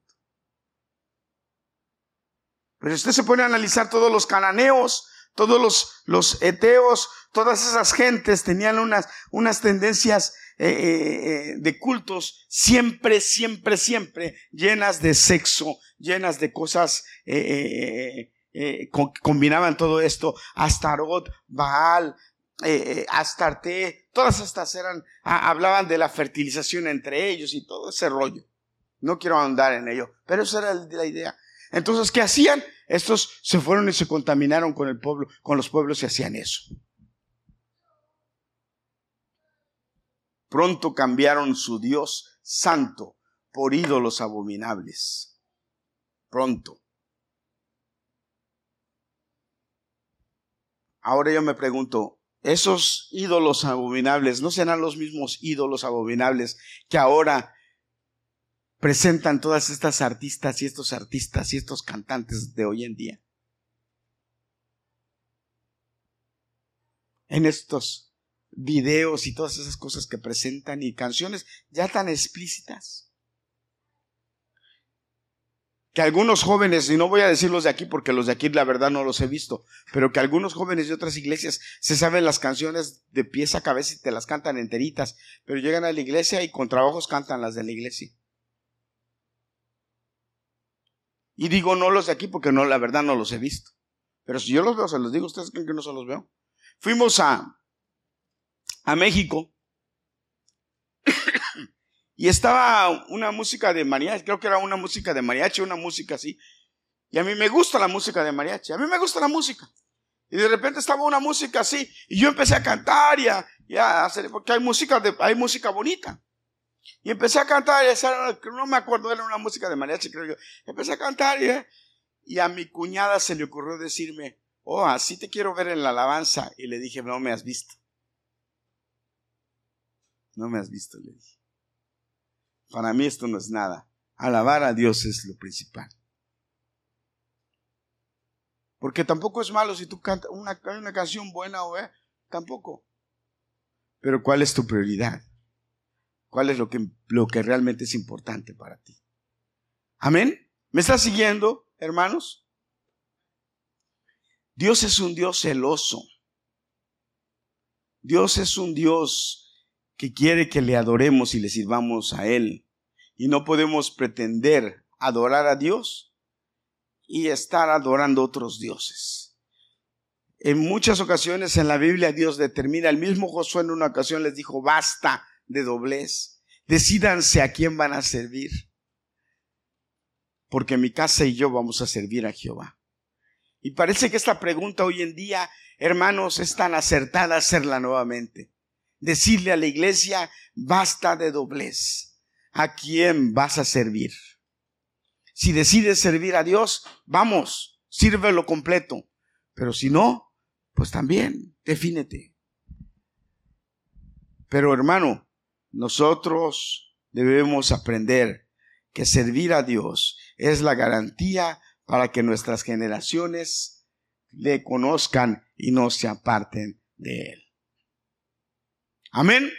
Pero usted se pone a analizar todos los cananeos, todos los, los eteos, todas esas gentes tenían unas, unas tendencias eh, eh, eh, de cultos siempre, siempre, siempre llenas de sexo, llenas de cosas, combinaban todo esto, Astarot, Baal, Astarte, todas estas eran, hablaban de la fertilización entre ellos y todo ese rollo. No quiero andar en ello, pero esa era la idea. Entonces, ¿qué hacían? Estos se fueron y se contaminaron con el pueblo, con los pueblos y hacían eso. Pronto cambiaron su Dios santo por ídolos abominables. Pronto. Ahora yo me pregunto, ¿esos ídolos abominables no serán los mismos ídolos abominables que ahora presentan todas estas artistas y estos artistas y estos cantantes de hoy en día. En estos videos y todas esas cosas que presentan y canciones ya tan explícitas. Que algunos jóvenes, y no voy a decirlos de aquí porque los de aquí la verdad no los he visto, pero que algunos jóvenes de otras iglesias se saben las canciones de pies a cabeza y te las cantan enteritas, pero llegan a la iglesia y con trabajos cantan las de la iglesia. Y digo no los de aquí porque no, la verdad no los he visto. Pero si yo los veo, se los digo, ¿ustedes creen que no se los veo? Fuimos a, a México y estaba una música de mariachi, creo que era una música de mariachi, una música así. Y a mí me gusta la música de mariachi, a mí me gusta la música. Y de repente estaba una música así y yo empecé a cantar y a, hacer, porque hay música, de, hay música bonita. Y empecé a cantar, y no me acuerdo, era una música de mariachi, creo yo. Empecé a cantar y, y a mi cuñada se le ocurrió decirme, oh, así te quiero ver en la alabanza. Y le dije, no me has visto. No me has visto, le dije. Para mí esto no es nada. Alabar a Dios es lo principal. Porque tampoco es malo si tú cantas una, una canción buena o eh, tampoco. Pero ¿cuál es tu prioridad? ¿Cuál es lo que, lo que realmente es importante para ti? Amén. ¿Me estás siguiendo, hermanos? Dios es un Dios celoso. Dios es un Dios que quiere que le adoremos y le sirvamos a Él. Y no podemos pretender adorar a Dios y estar adorando otros dioses. En muchas ocasiones en la Biblia Dios determina, el mismo Josué en una ocasión les dijo, basta, de doblez. Decídanse a quién van a servir. Porque mi casa y yo vamos a servir a Jehová. Y parece que esta pregunta hoy en día, hermanos, es tan acertada hacerla nuevamente. decirle a la iglesia, basta de doblez. ¿A quién vas a servir? Si decides servir a Dios, vamos, sírvelo completo. Pero si no, pues también, defínete. Pero hermano, nosotros debemos aprender que servir a Dios es la garantía para que nuestras generaciones le conozcan y no se aparten de Él. Amén.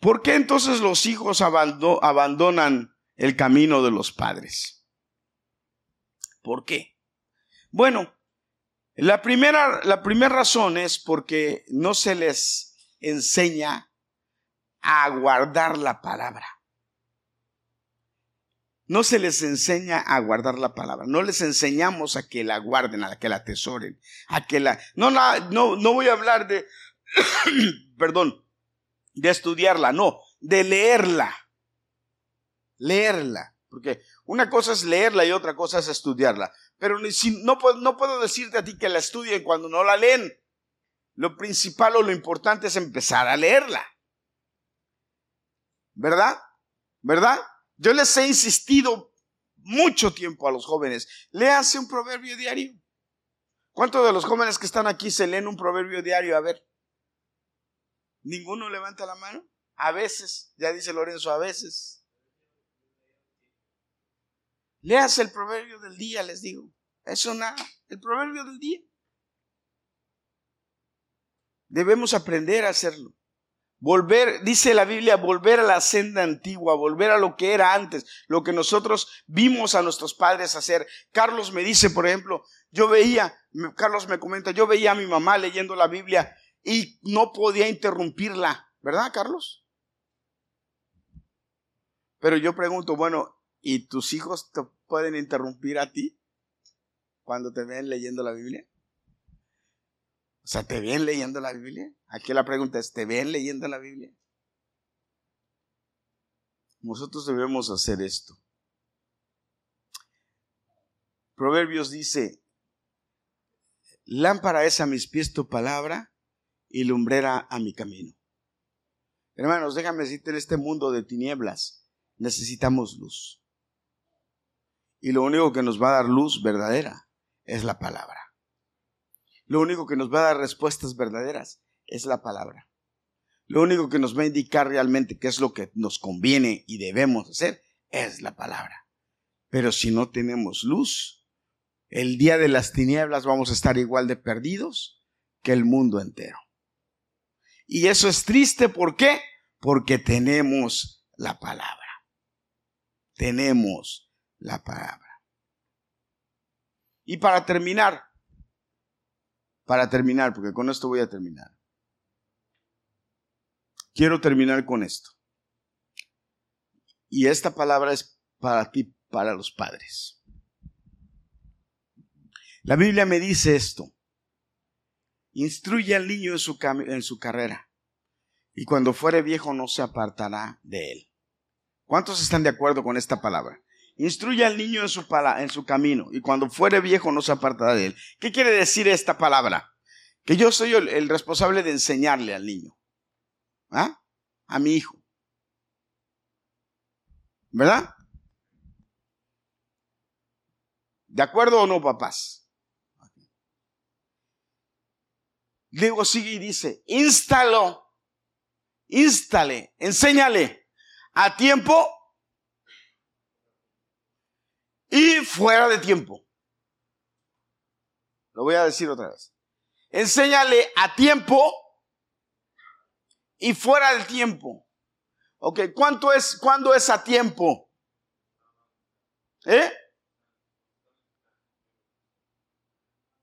¿Por qué entonces los hijos abandonan el camino de los padres? ¿Por qué? Bueno, la primera, la primera razón es porque no se les enseña a guardar la palabra. No se les enseña a guardar la palabra. No les enseñamos a que la guarden, a que la atesoren, a que la... No, no, no, no voy a hablar de... perdón, de estudiarla, no, de leerla. Leerla. Porque una cosa es leerla y otra cosa es estudiarla. Pero no, puedo, decirte a ti que la estudien cuando no la leen. Lo principal o lo importante es empezar a leerla. ¿Verdad? ¿Verdad? Yo les he insistido mucho tiempo a los jóvenes. Léanse un proverbio diario. ¿Cuántos de los jóvenes que están aquí se leen un proverbio diario? A ver. ¿Ninguno levanta la mano? A veces, ya dice Lorenzo, a veces. Leas el proverbio del día, les digo. Eso nada, el proverbio del día. Debemos aprender a hacerlo. Volver, dice la Biblia, volver a la senda antigua, volver a lo que era antes, lo que nosotros vimos a nuestros padres hacer. Carlos me dice, por ejemplo, yo veía, Carlos me comenta, yo veía a mi mamá leyendo la Biblia y no podía interrumpirla, ¿verdad, Carlos? Pero yo pregunto, bueno, ¿y tus hijos pueden interrumpir a ti cuando te ven leyendo la Biblia? O sea, ¿te ven leyendo la Biblia? Aquí la pregunta es, ¿te ven leyendo la Biblia? Nosotros debemos hacer esto. Proverbios dice, lámpara es a mis pies tu palabra y lumbrera a mi camino. Hermanos, déjame decirte, en este mundo de tinieblas necesitamos luz. Y lo único que nos va a dar luz verdadera es la palabra. Lo único que nos va a dar respuestas verdaderas es la palabra. Lo único que nos va a indicar realmente qué es lo que nos conviene y debemos hacer es la palabra. Pero si no tenemos luz, el día de las tinieblas vamos a estar igual de perdidos que el mundo entero. Y eso es triste, ¿por qué? Porque tenemos la palabra. Tenemos la palabra. Y para terminar, para terminar, porque con esto voy a terminar. Quiero terminar con esto. Y esta palabra es para ti, para los padres. La Biblia me dice esto. Instruye al niño en su, en su carrera, y cuando fuere viejo no se apartará de él. ¿Cuántos están de acuerdo con esta palabra? Instruye al niño en su, en su camino, y cuando fuere viejo no se apartará de él. ¿Qué quiere decir esta palabra? Que yo soy el, el responsable de enseñarle al niño. ¿Ah? A mi hijo. ¿Verdad? ¿De acuerdo o no, papás? Luego sigue y dice, instalo, instale, enséñale a tiempo y fuera de tiempo. Lo voy a decir otra vez. Enséñale a tiempo y fuera del tiempo. Ok, ¿cuánto es, cuándo es a tiempo? ¿Eh?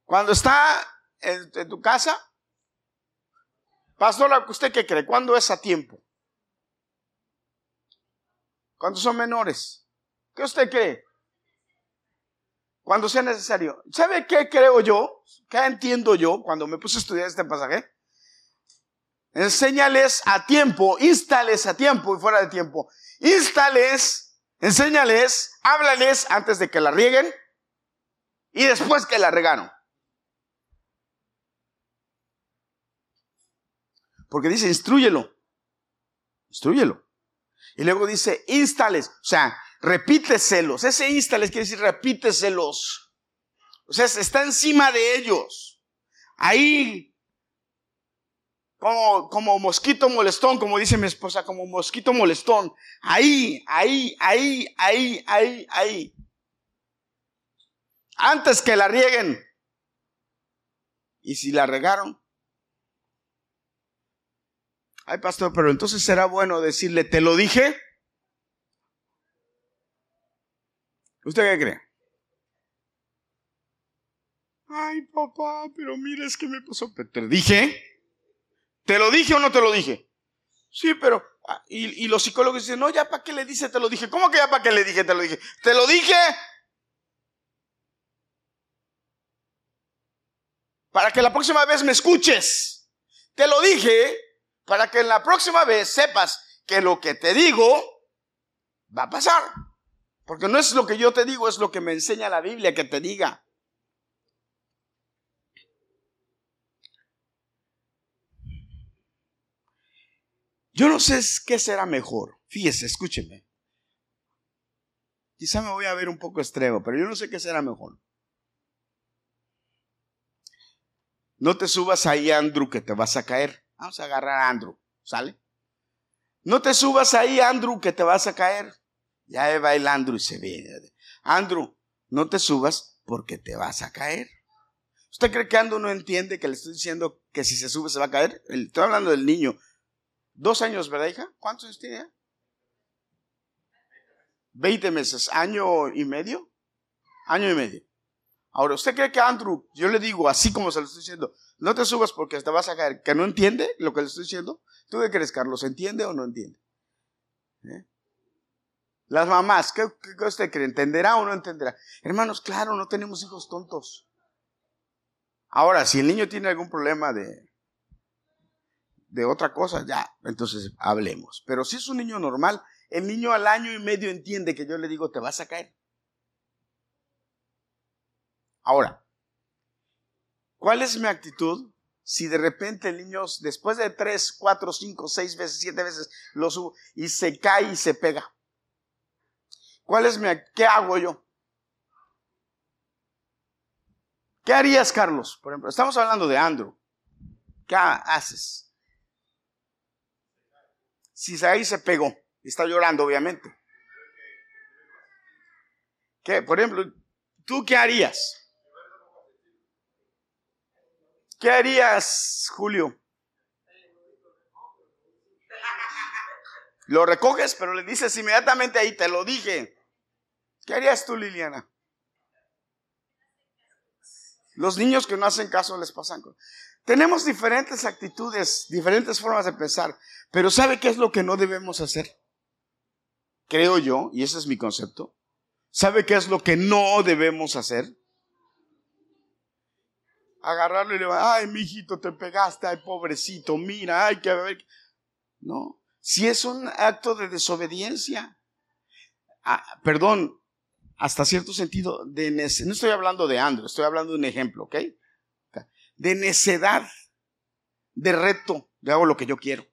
Cuando está en tu casa, Pastor, ¿usted qué cree? ¿Cuándo es a tiempo? ¿Cuántos son menores? ¿Qué usted cree? Cuando sea necesario. ¿Sabe qué creo yo? ¿Qué entiendo yo cuando me puse a estudiar este pasaje? Enséñales a tiempo, instales a tiempo y fuera de tiempo. Instales, enséñales, háblales antes de que la rieguen y después que la regaron. Porque dice, instruyelo. Instruyelo. Y luego dice, instales. O sea, repíteselos. Ese instales quiere decir repíteselos. O sea, está encima de ellos. Ahí, como, como mosquito molestón, como dice mi esposa, como mosquito molestón. Ahí, ahí, ahí, ahí, ahí, ahí. Antes que la rieguen. Y si la regaron, Ay, pastor, pero entonces será bueno decirle, ¿te lo dije? ¿Usted qué cree? Ay, papá, pero mira, es que me pasó. ¿Te lo dije? ¿Te lo dije o no te lo dije? Sí, pero... Ah, y, los psicólogos dicen, no, ya para qué le dice, te lo dije. ¿Cómo que ya para qué le dije, te lo dije? ¿Te lo dije? Para que la próxima vez me escuches. Te lo dije para que en la próxima vez sepas que lo que te digo va a pasar. Porque no es lo que yo te digo, es lo que me enseña la Biblia que te diga. Yo no sé qué será mejor. Fíjese, escúcheme. Quizá me voy a ver un poco extremo, pero yo no sé qué será mejor. No te subas ahí, Andrew, que te vas a caer. Vamos a agarrar a Andrew, ¿sale? No te subas ahí, Andrew, que te vas a caer. Ya va el Andrew y se viene. Andrew, no te subas porque te vas a caer. ¿Usted cree que Andrew no entiende que le estoy diciendo que si se sube se va a caer? Estoy hablando del niño. Dos años, ¿verdad, hija? ¿Cuántos años tiene? Veinte meses. ¿Año y medio? Año y medio. Ahora, ¿usted cree que Andrew, yo le digo así como se lo estoy diciendo, no te subas porque te vas a caer. ¿Que no entiende lo que le estoy diciendo? ¿Tú qué crees, Carlos? ¿Entiende o no entiende? ¿Eh? Las mamás, ¿qué, usted cree? ¿Entenderá o no entenderá? Hermanos, claro, no tenemos hijos tontos. Ahora, si el niño tiene algún problema de, de otra cosa, ya, entonces hablemos. Pero si es un niño normal, el niño al año y medio entiende que yo le digo, te vas a caer. Ahora, ¿Cuál es mi actitud? Si de repente el niño, después de tres, cuatro, cinco, seis veces, siete veces, lo subo y se cae y se pega. ¿Cuál es mi, qué hago yo? ¿Qué harías, Carlos? Por ejemplo, estamos hablando de Andrew. ¿Qué haces? Si ahí se pegó, está llorando, obviamente. ¿Qué? Por ejemplo, ¿tú qué harías? ¿Qué harías, Julio? Lo recoges, pero le dices inmediatamente ahí, te lo dije. ¿Qué harías tú, Liliana? Los niños que no hacen caso les pasan. Tenemos diferentes actitudes, diferentes formas de pensar, pero ¿sabe qué es lo que no debemos hacer? Creo yo, y ese es mi concepto. ¿Sabe qué es lo que no debemos hacer? agarrarlo y le va, ay, mijito, te pegaste, ay, pobrecito, mira, ay, que. No, si es un acto de desobediencia, ah, perdón, hasta cierto sentido, de no estoy hablando de Andrew, estoy hablando de un ejemplo, ¿ok? De necedad, de reto, de hago lo que yo quiero.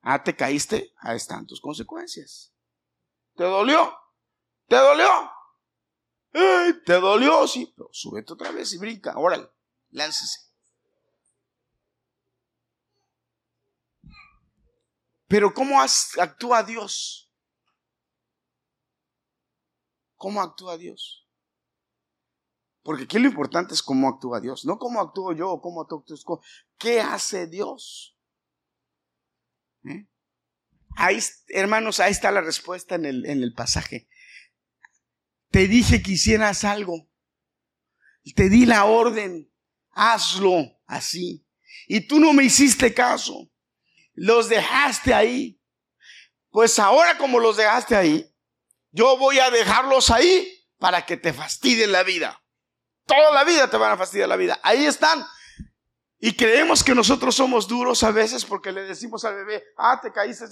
Ah, te caíste, ahí están tus consecuencias. ¿Te dolió? ¿Te dolió? ¿Te dolió? Sí, pero súbete otra vez y brinca. Órale, láncese. Pero ¿cómo actúa Dios? ¿Cómo actúa Dios? Porque aquí lo importante es cómo actúa Dios, no cómo actúo yo o cómo actúo ¿Qué hace Dios? ¿Eh? Ahí, hermanos, ahí está la respuesta en el, en el pasaje te dije que hicieras algo. Te di la orden, hazlo así. Y tú no me hiciste caso. Los dejaste ahí. Pues ahora como los dejaste ahí, yo voy a dejarlos ahí para que te fastidien la vida. Toda la vida te van a fastidiar la vida. Ahí están. Y creemos que nosotros somos duros a veces porque le decimos al bebé, ah, te caíste.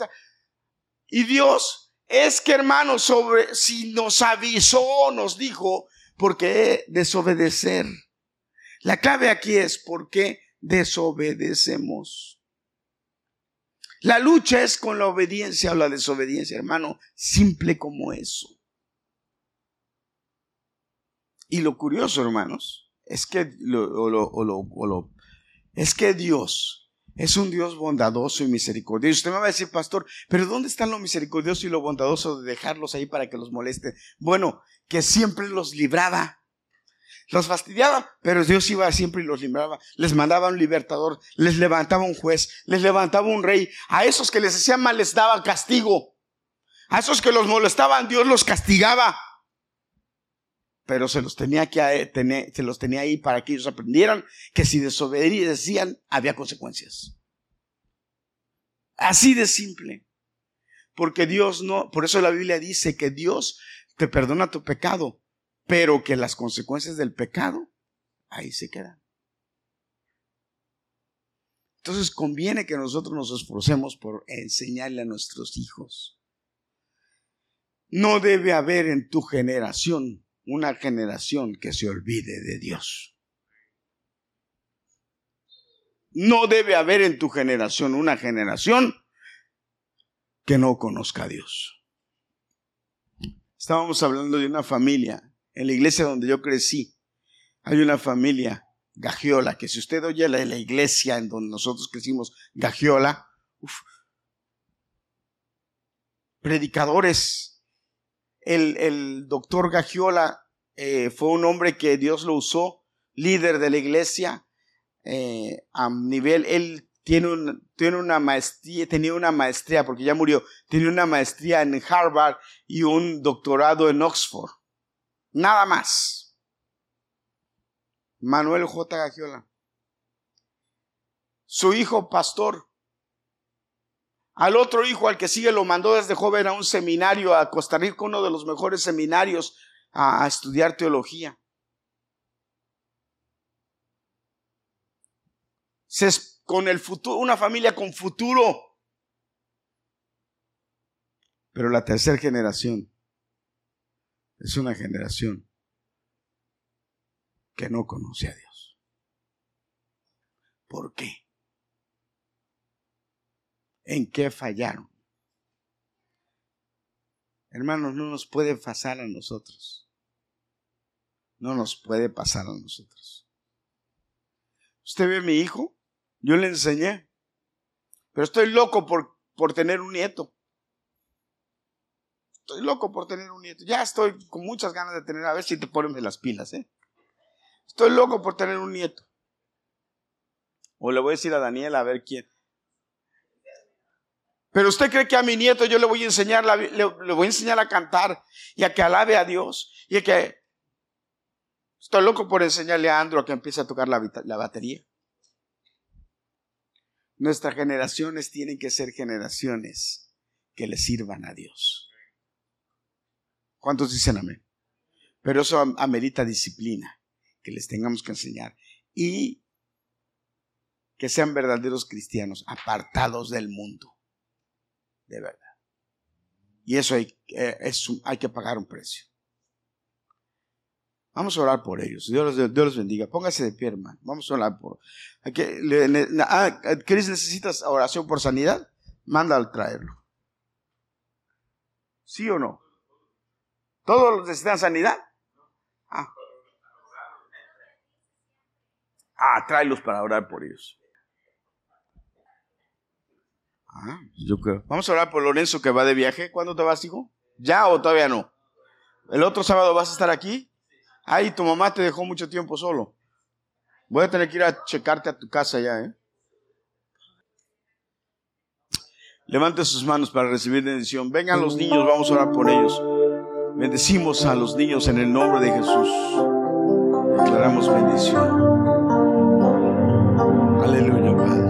Y Dios es que hermanos, sobre si nos avisó, nos dijo, ¿por qué desobedecer? La clave aquí es por qué desobedecemos. La lucha es con la obediencia o la desobediencia, hermano, simple como eso. Y lo curioso, hermanos, es que, es que Dios es un Dios bondadoso y misericordioso. Usted me va a decir, pastor, pero ¿dónde están lo misericordioso y lo bondadoso de dejarlos ahí para que los moleste? Bueno, que siempre los libraba. Los fastidiaba, pero Dios iba siempre y los libraba. Les mandaba un libertador, les levantaba un juez, les levantaba un rey. A esos que les hacían mal les daba castigo. A esos que los molestaban, Dios los castigaba. Pero se los tenía que eh, tener, se los tenía ahí para que ellos aprendieran que si desobedecían había consecuencias. Así de simple. Porque Dios no, por eso la Biblia dice que Dios te perdona tu pecado, pero que las consecuencias del pecado ahí se quedan. Entonces conviene que nosotros nos esforcemos por enseñarle a nuestros hijos. No debe haber en tu generación una generación que se olvide de Dios. No debe haber en tu generación una generación que no conozca a Dios. Estábamos hablando de una familia en la iglesia donde yo crecí, hay una familia, Gagiola, que si usted oye la, la iglesia en donde nosotros crecimos, Gagiola, predicadores. El, el doctor Gagiola eh, fue un hombre que Dios lo usó, líder de la iglesia, eh, a nivel, él tiene, un, tiene una maestría, tenía una maestría, porque ya murió, tiene una maestría en Harvard y un doctorado en Oxford. Nada más. Manuel J. Gagiola. Su hijo pastor. Al otro hijo, al que sigue, lo mandó desde joven a un seminario a Costa Rica, uno de los mejores seminarios, a, estudiar teología. con el futuro, una familia con futuro. Pero la tercera generación es una generación que no conoce a Dios. ¿Por qué? ¿En qué fallaron? Hermanos, no nos puede pasar a nosotros. No nos puede pasar a nosotros. ¿Usted ve a mi hijo? Yo le enseñé. Pero estoy loco por, por tener un nieto. Estoy loco por tener un nieto. Ya estoy con muchas ganas de tener, a ver si te pones las pilas, ¿eh? Estoy loco por tener un nieto. O le voy a decir a Daniel a ver quién. Pero usted cree que a mi nieto yo le voy a enseñar, le, voy a enseñar a cantar y a que alabe a Dios y a que estoy loco por enseñarle a Andro a que empiece a tocar la, la batería. Nuestras generaciones tienen que ser generaciones que le sirvan a Dios. ¿Cuántos dicen amén? Pero eso amerita disciplina, que les tengamos que enseñar. Y que sean verdaderos cristianos, apartados del mundo. De verdad. Y eso hay, eh, hay que pagar un precio. Vamos a orar por ellos. Dios los, Dios los bendiga. Póngase de pie, hermano. Vamos a orar por. ah, ¿Cris necesitas oración por sanidad? Manda al traerlo. ¿Sí o no? ¿Todos necesitan sanidad? Ah. ah, tráelos para orar por ellos. Ah, yo creo. Vamos a orar por Lorenzo que va de viaje. ¿Cuándo te vas, hijo? ¿Ya o todavía no? ¿El otro sábado vas a estar aquí? Ay, tu mamá te dejó mucho tiempo solo. Voy a tener que ir a checarte a tu casa ya, ¿eh? Levante sus manos para recibir bendición. Vengan los niños, vamos a orar por ellos. Bendecimos a los niños en el nombre de Jesús. Declaramos bendición. Aleluya, Padre.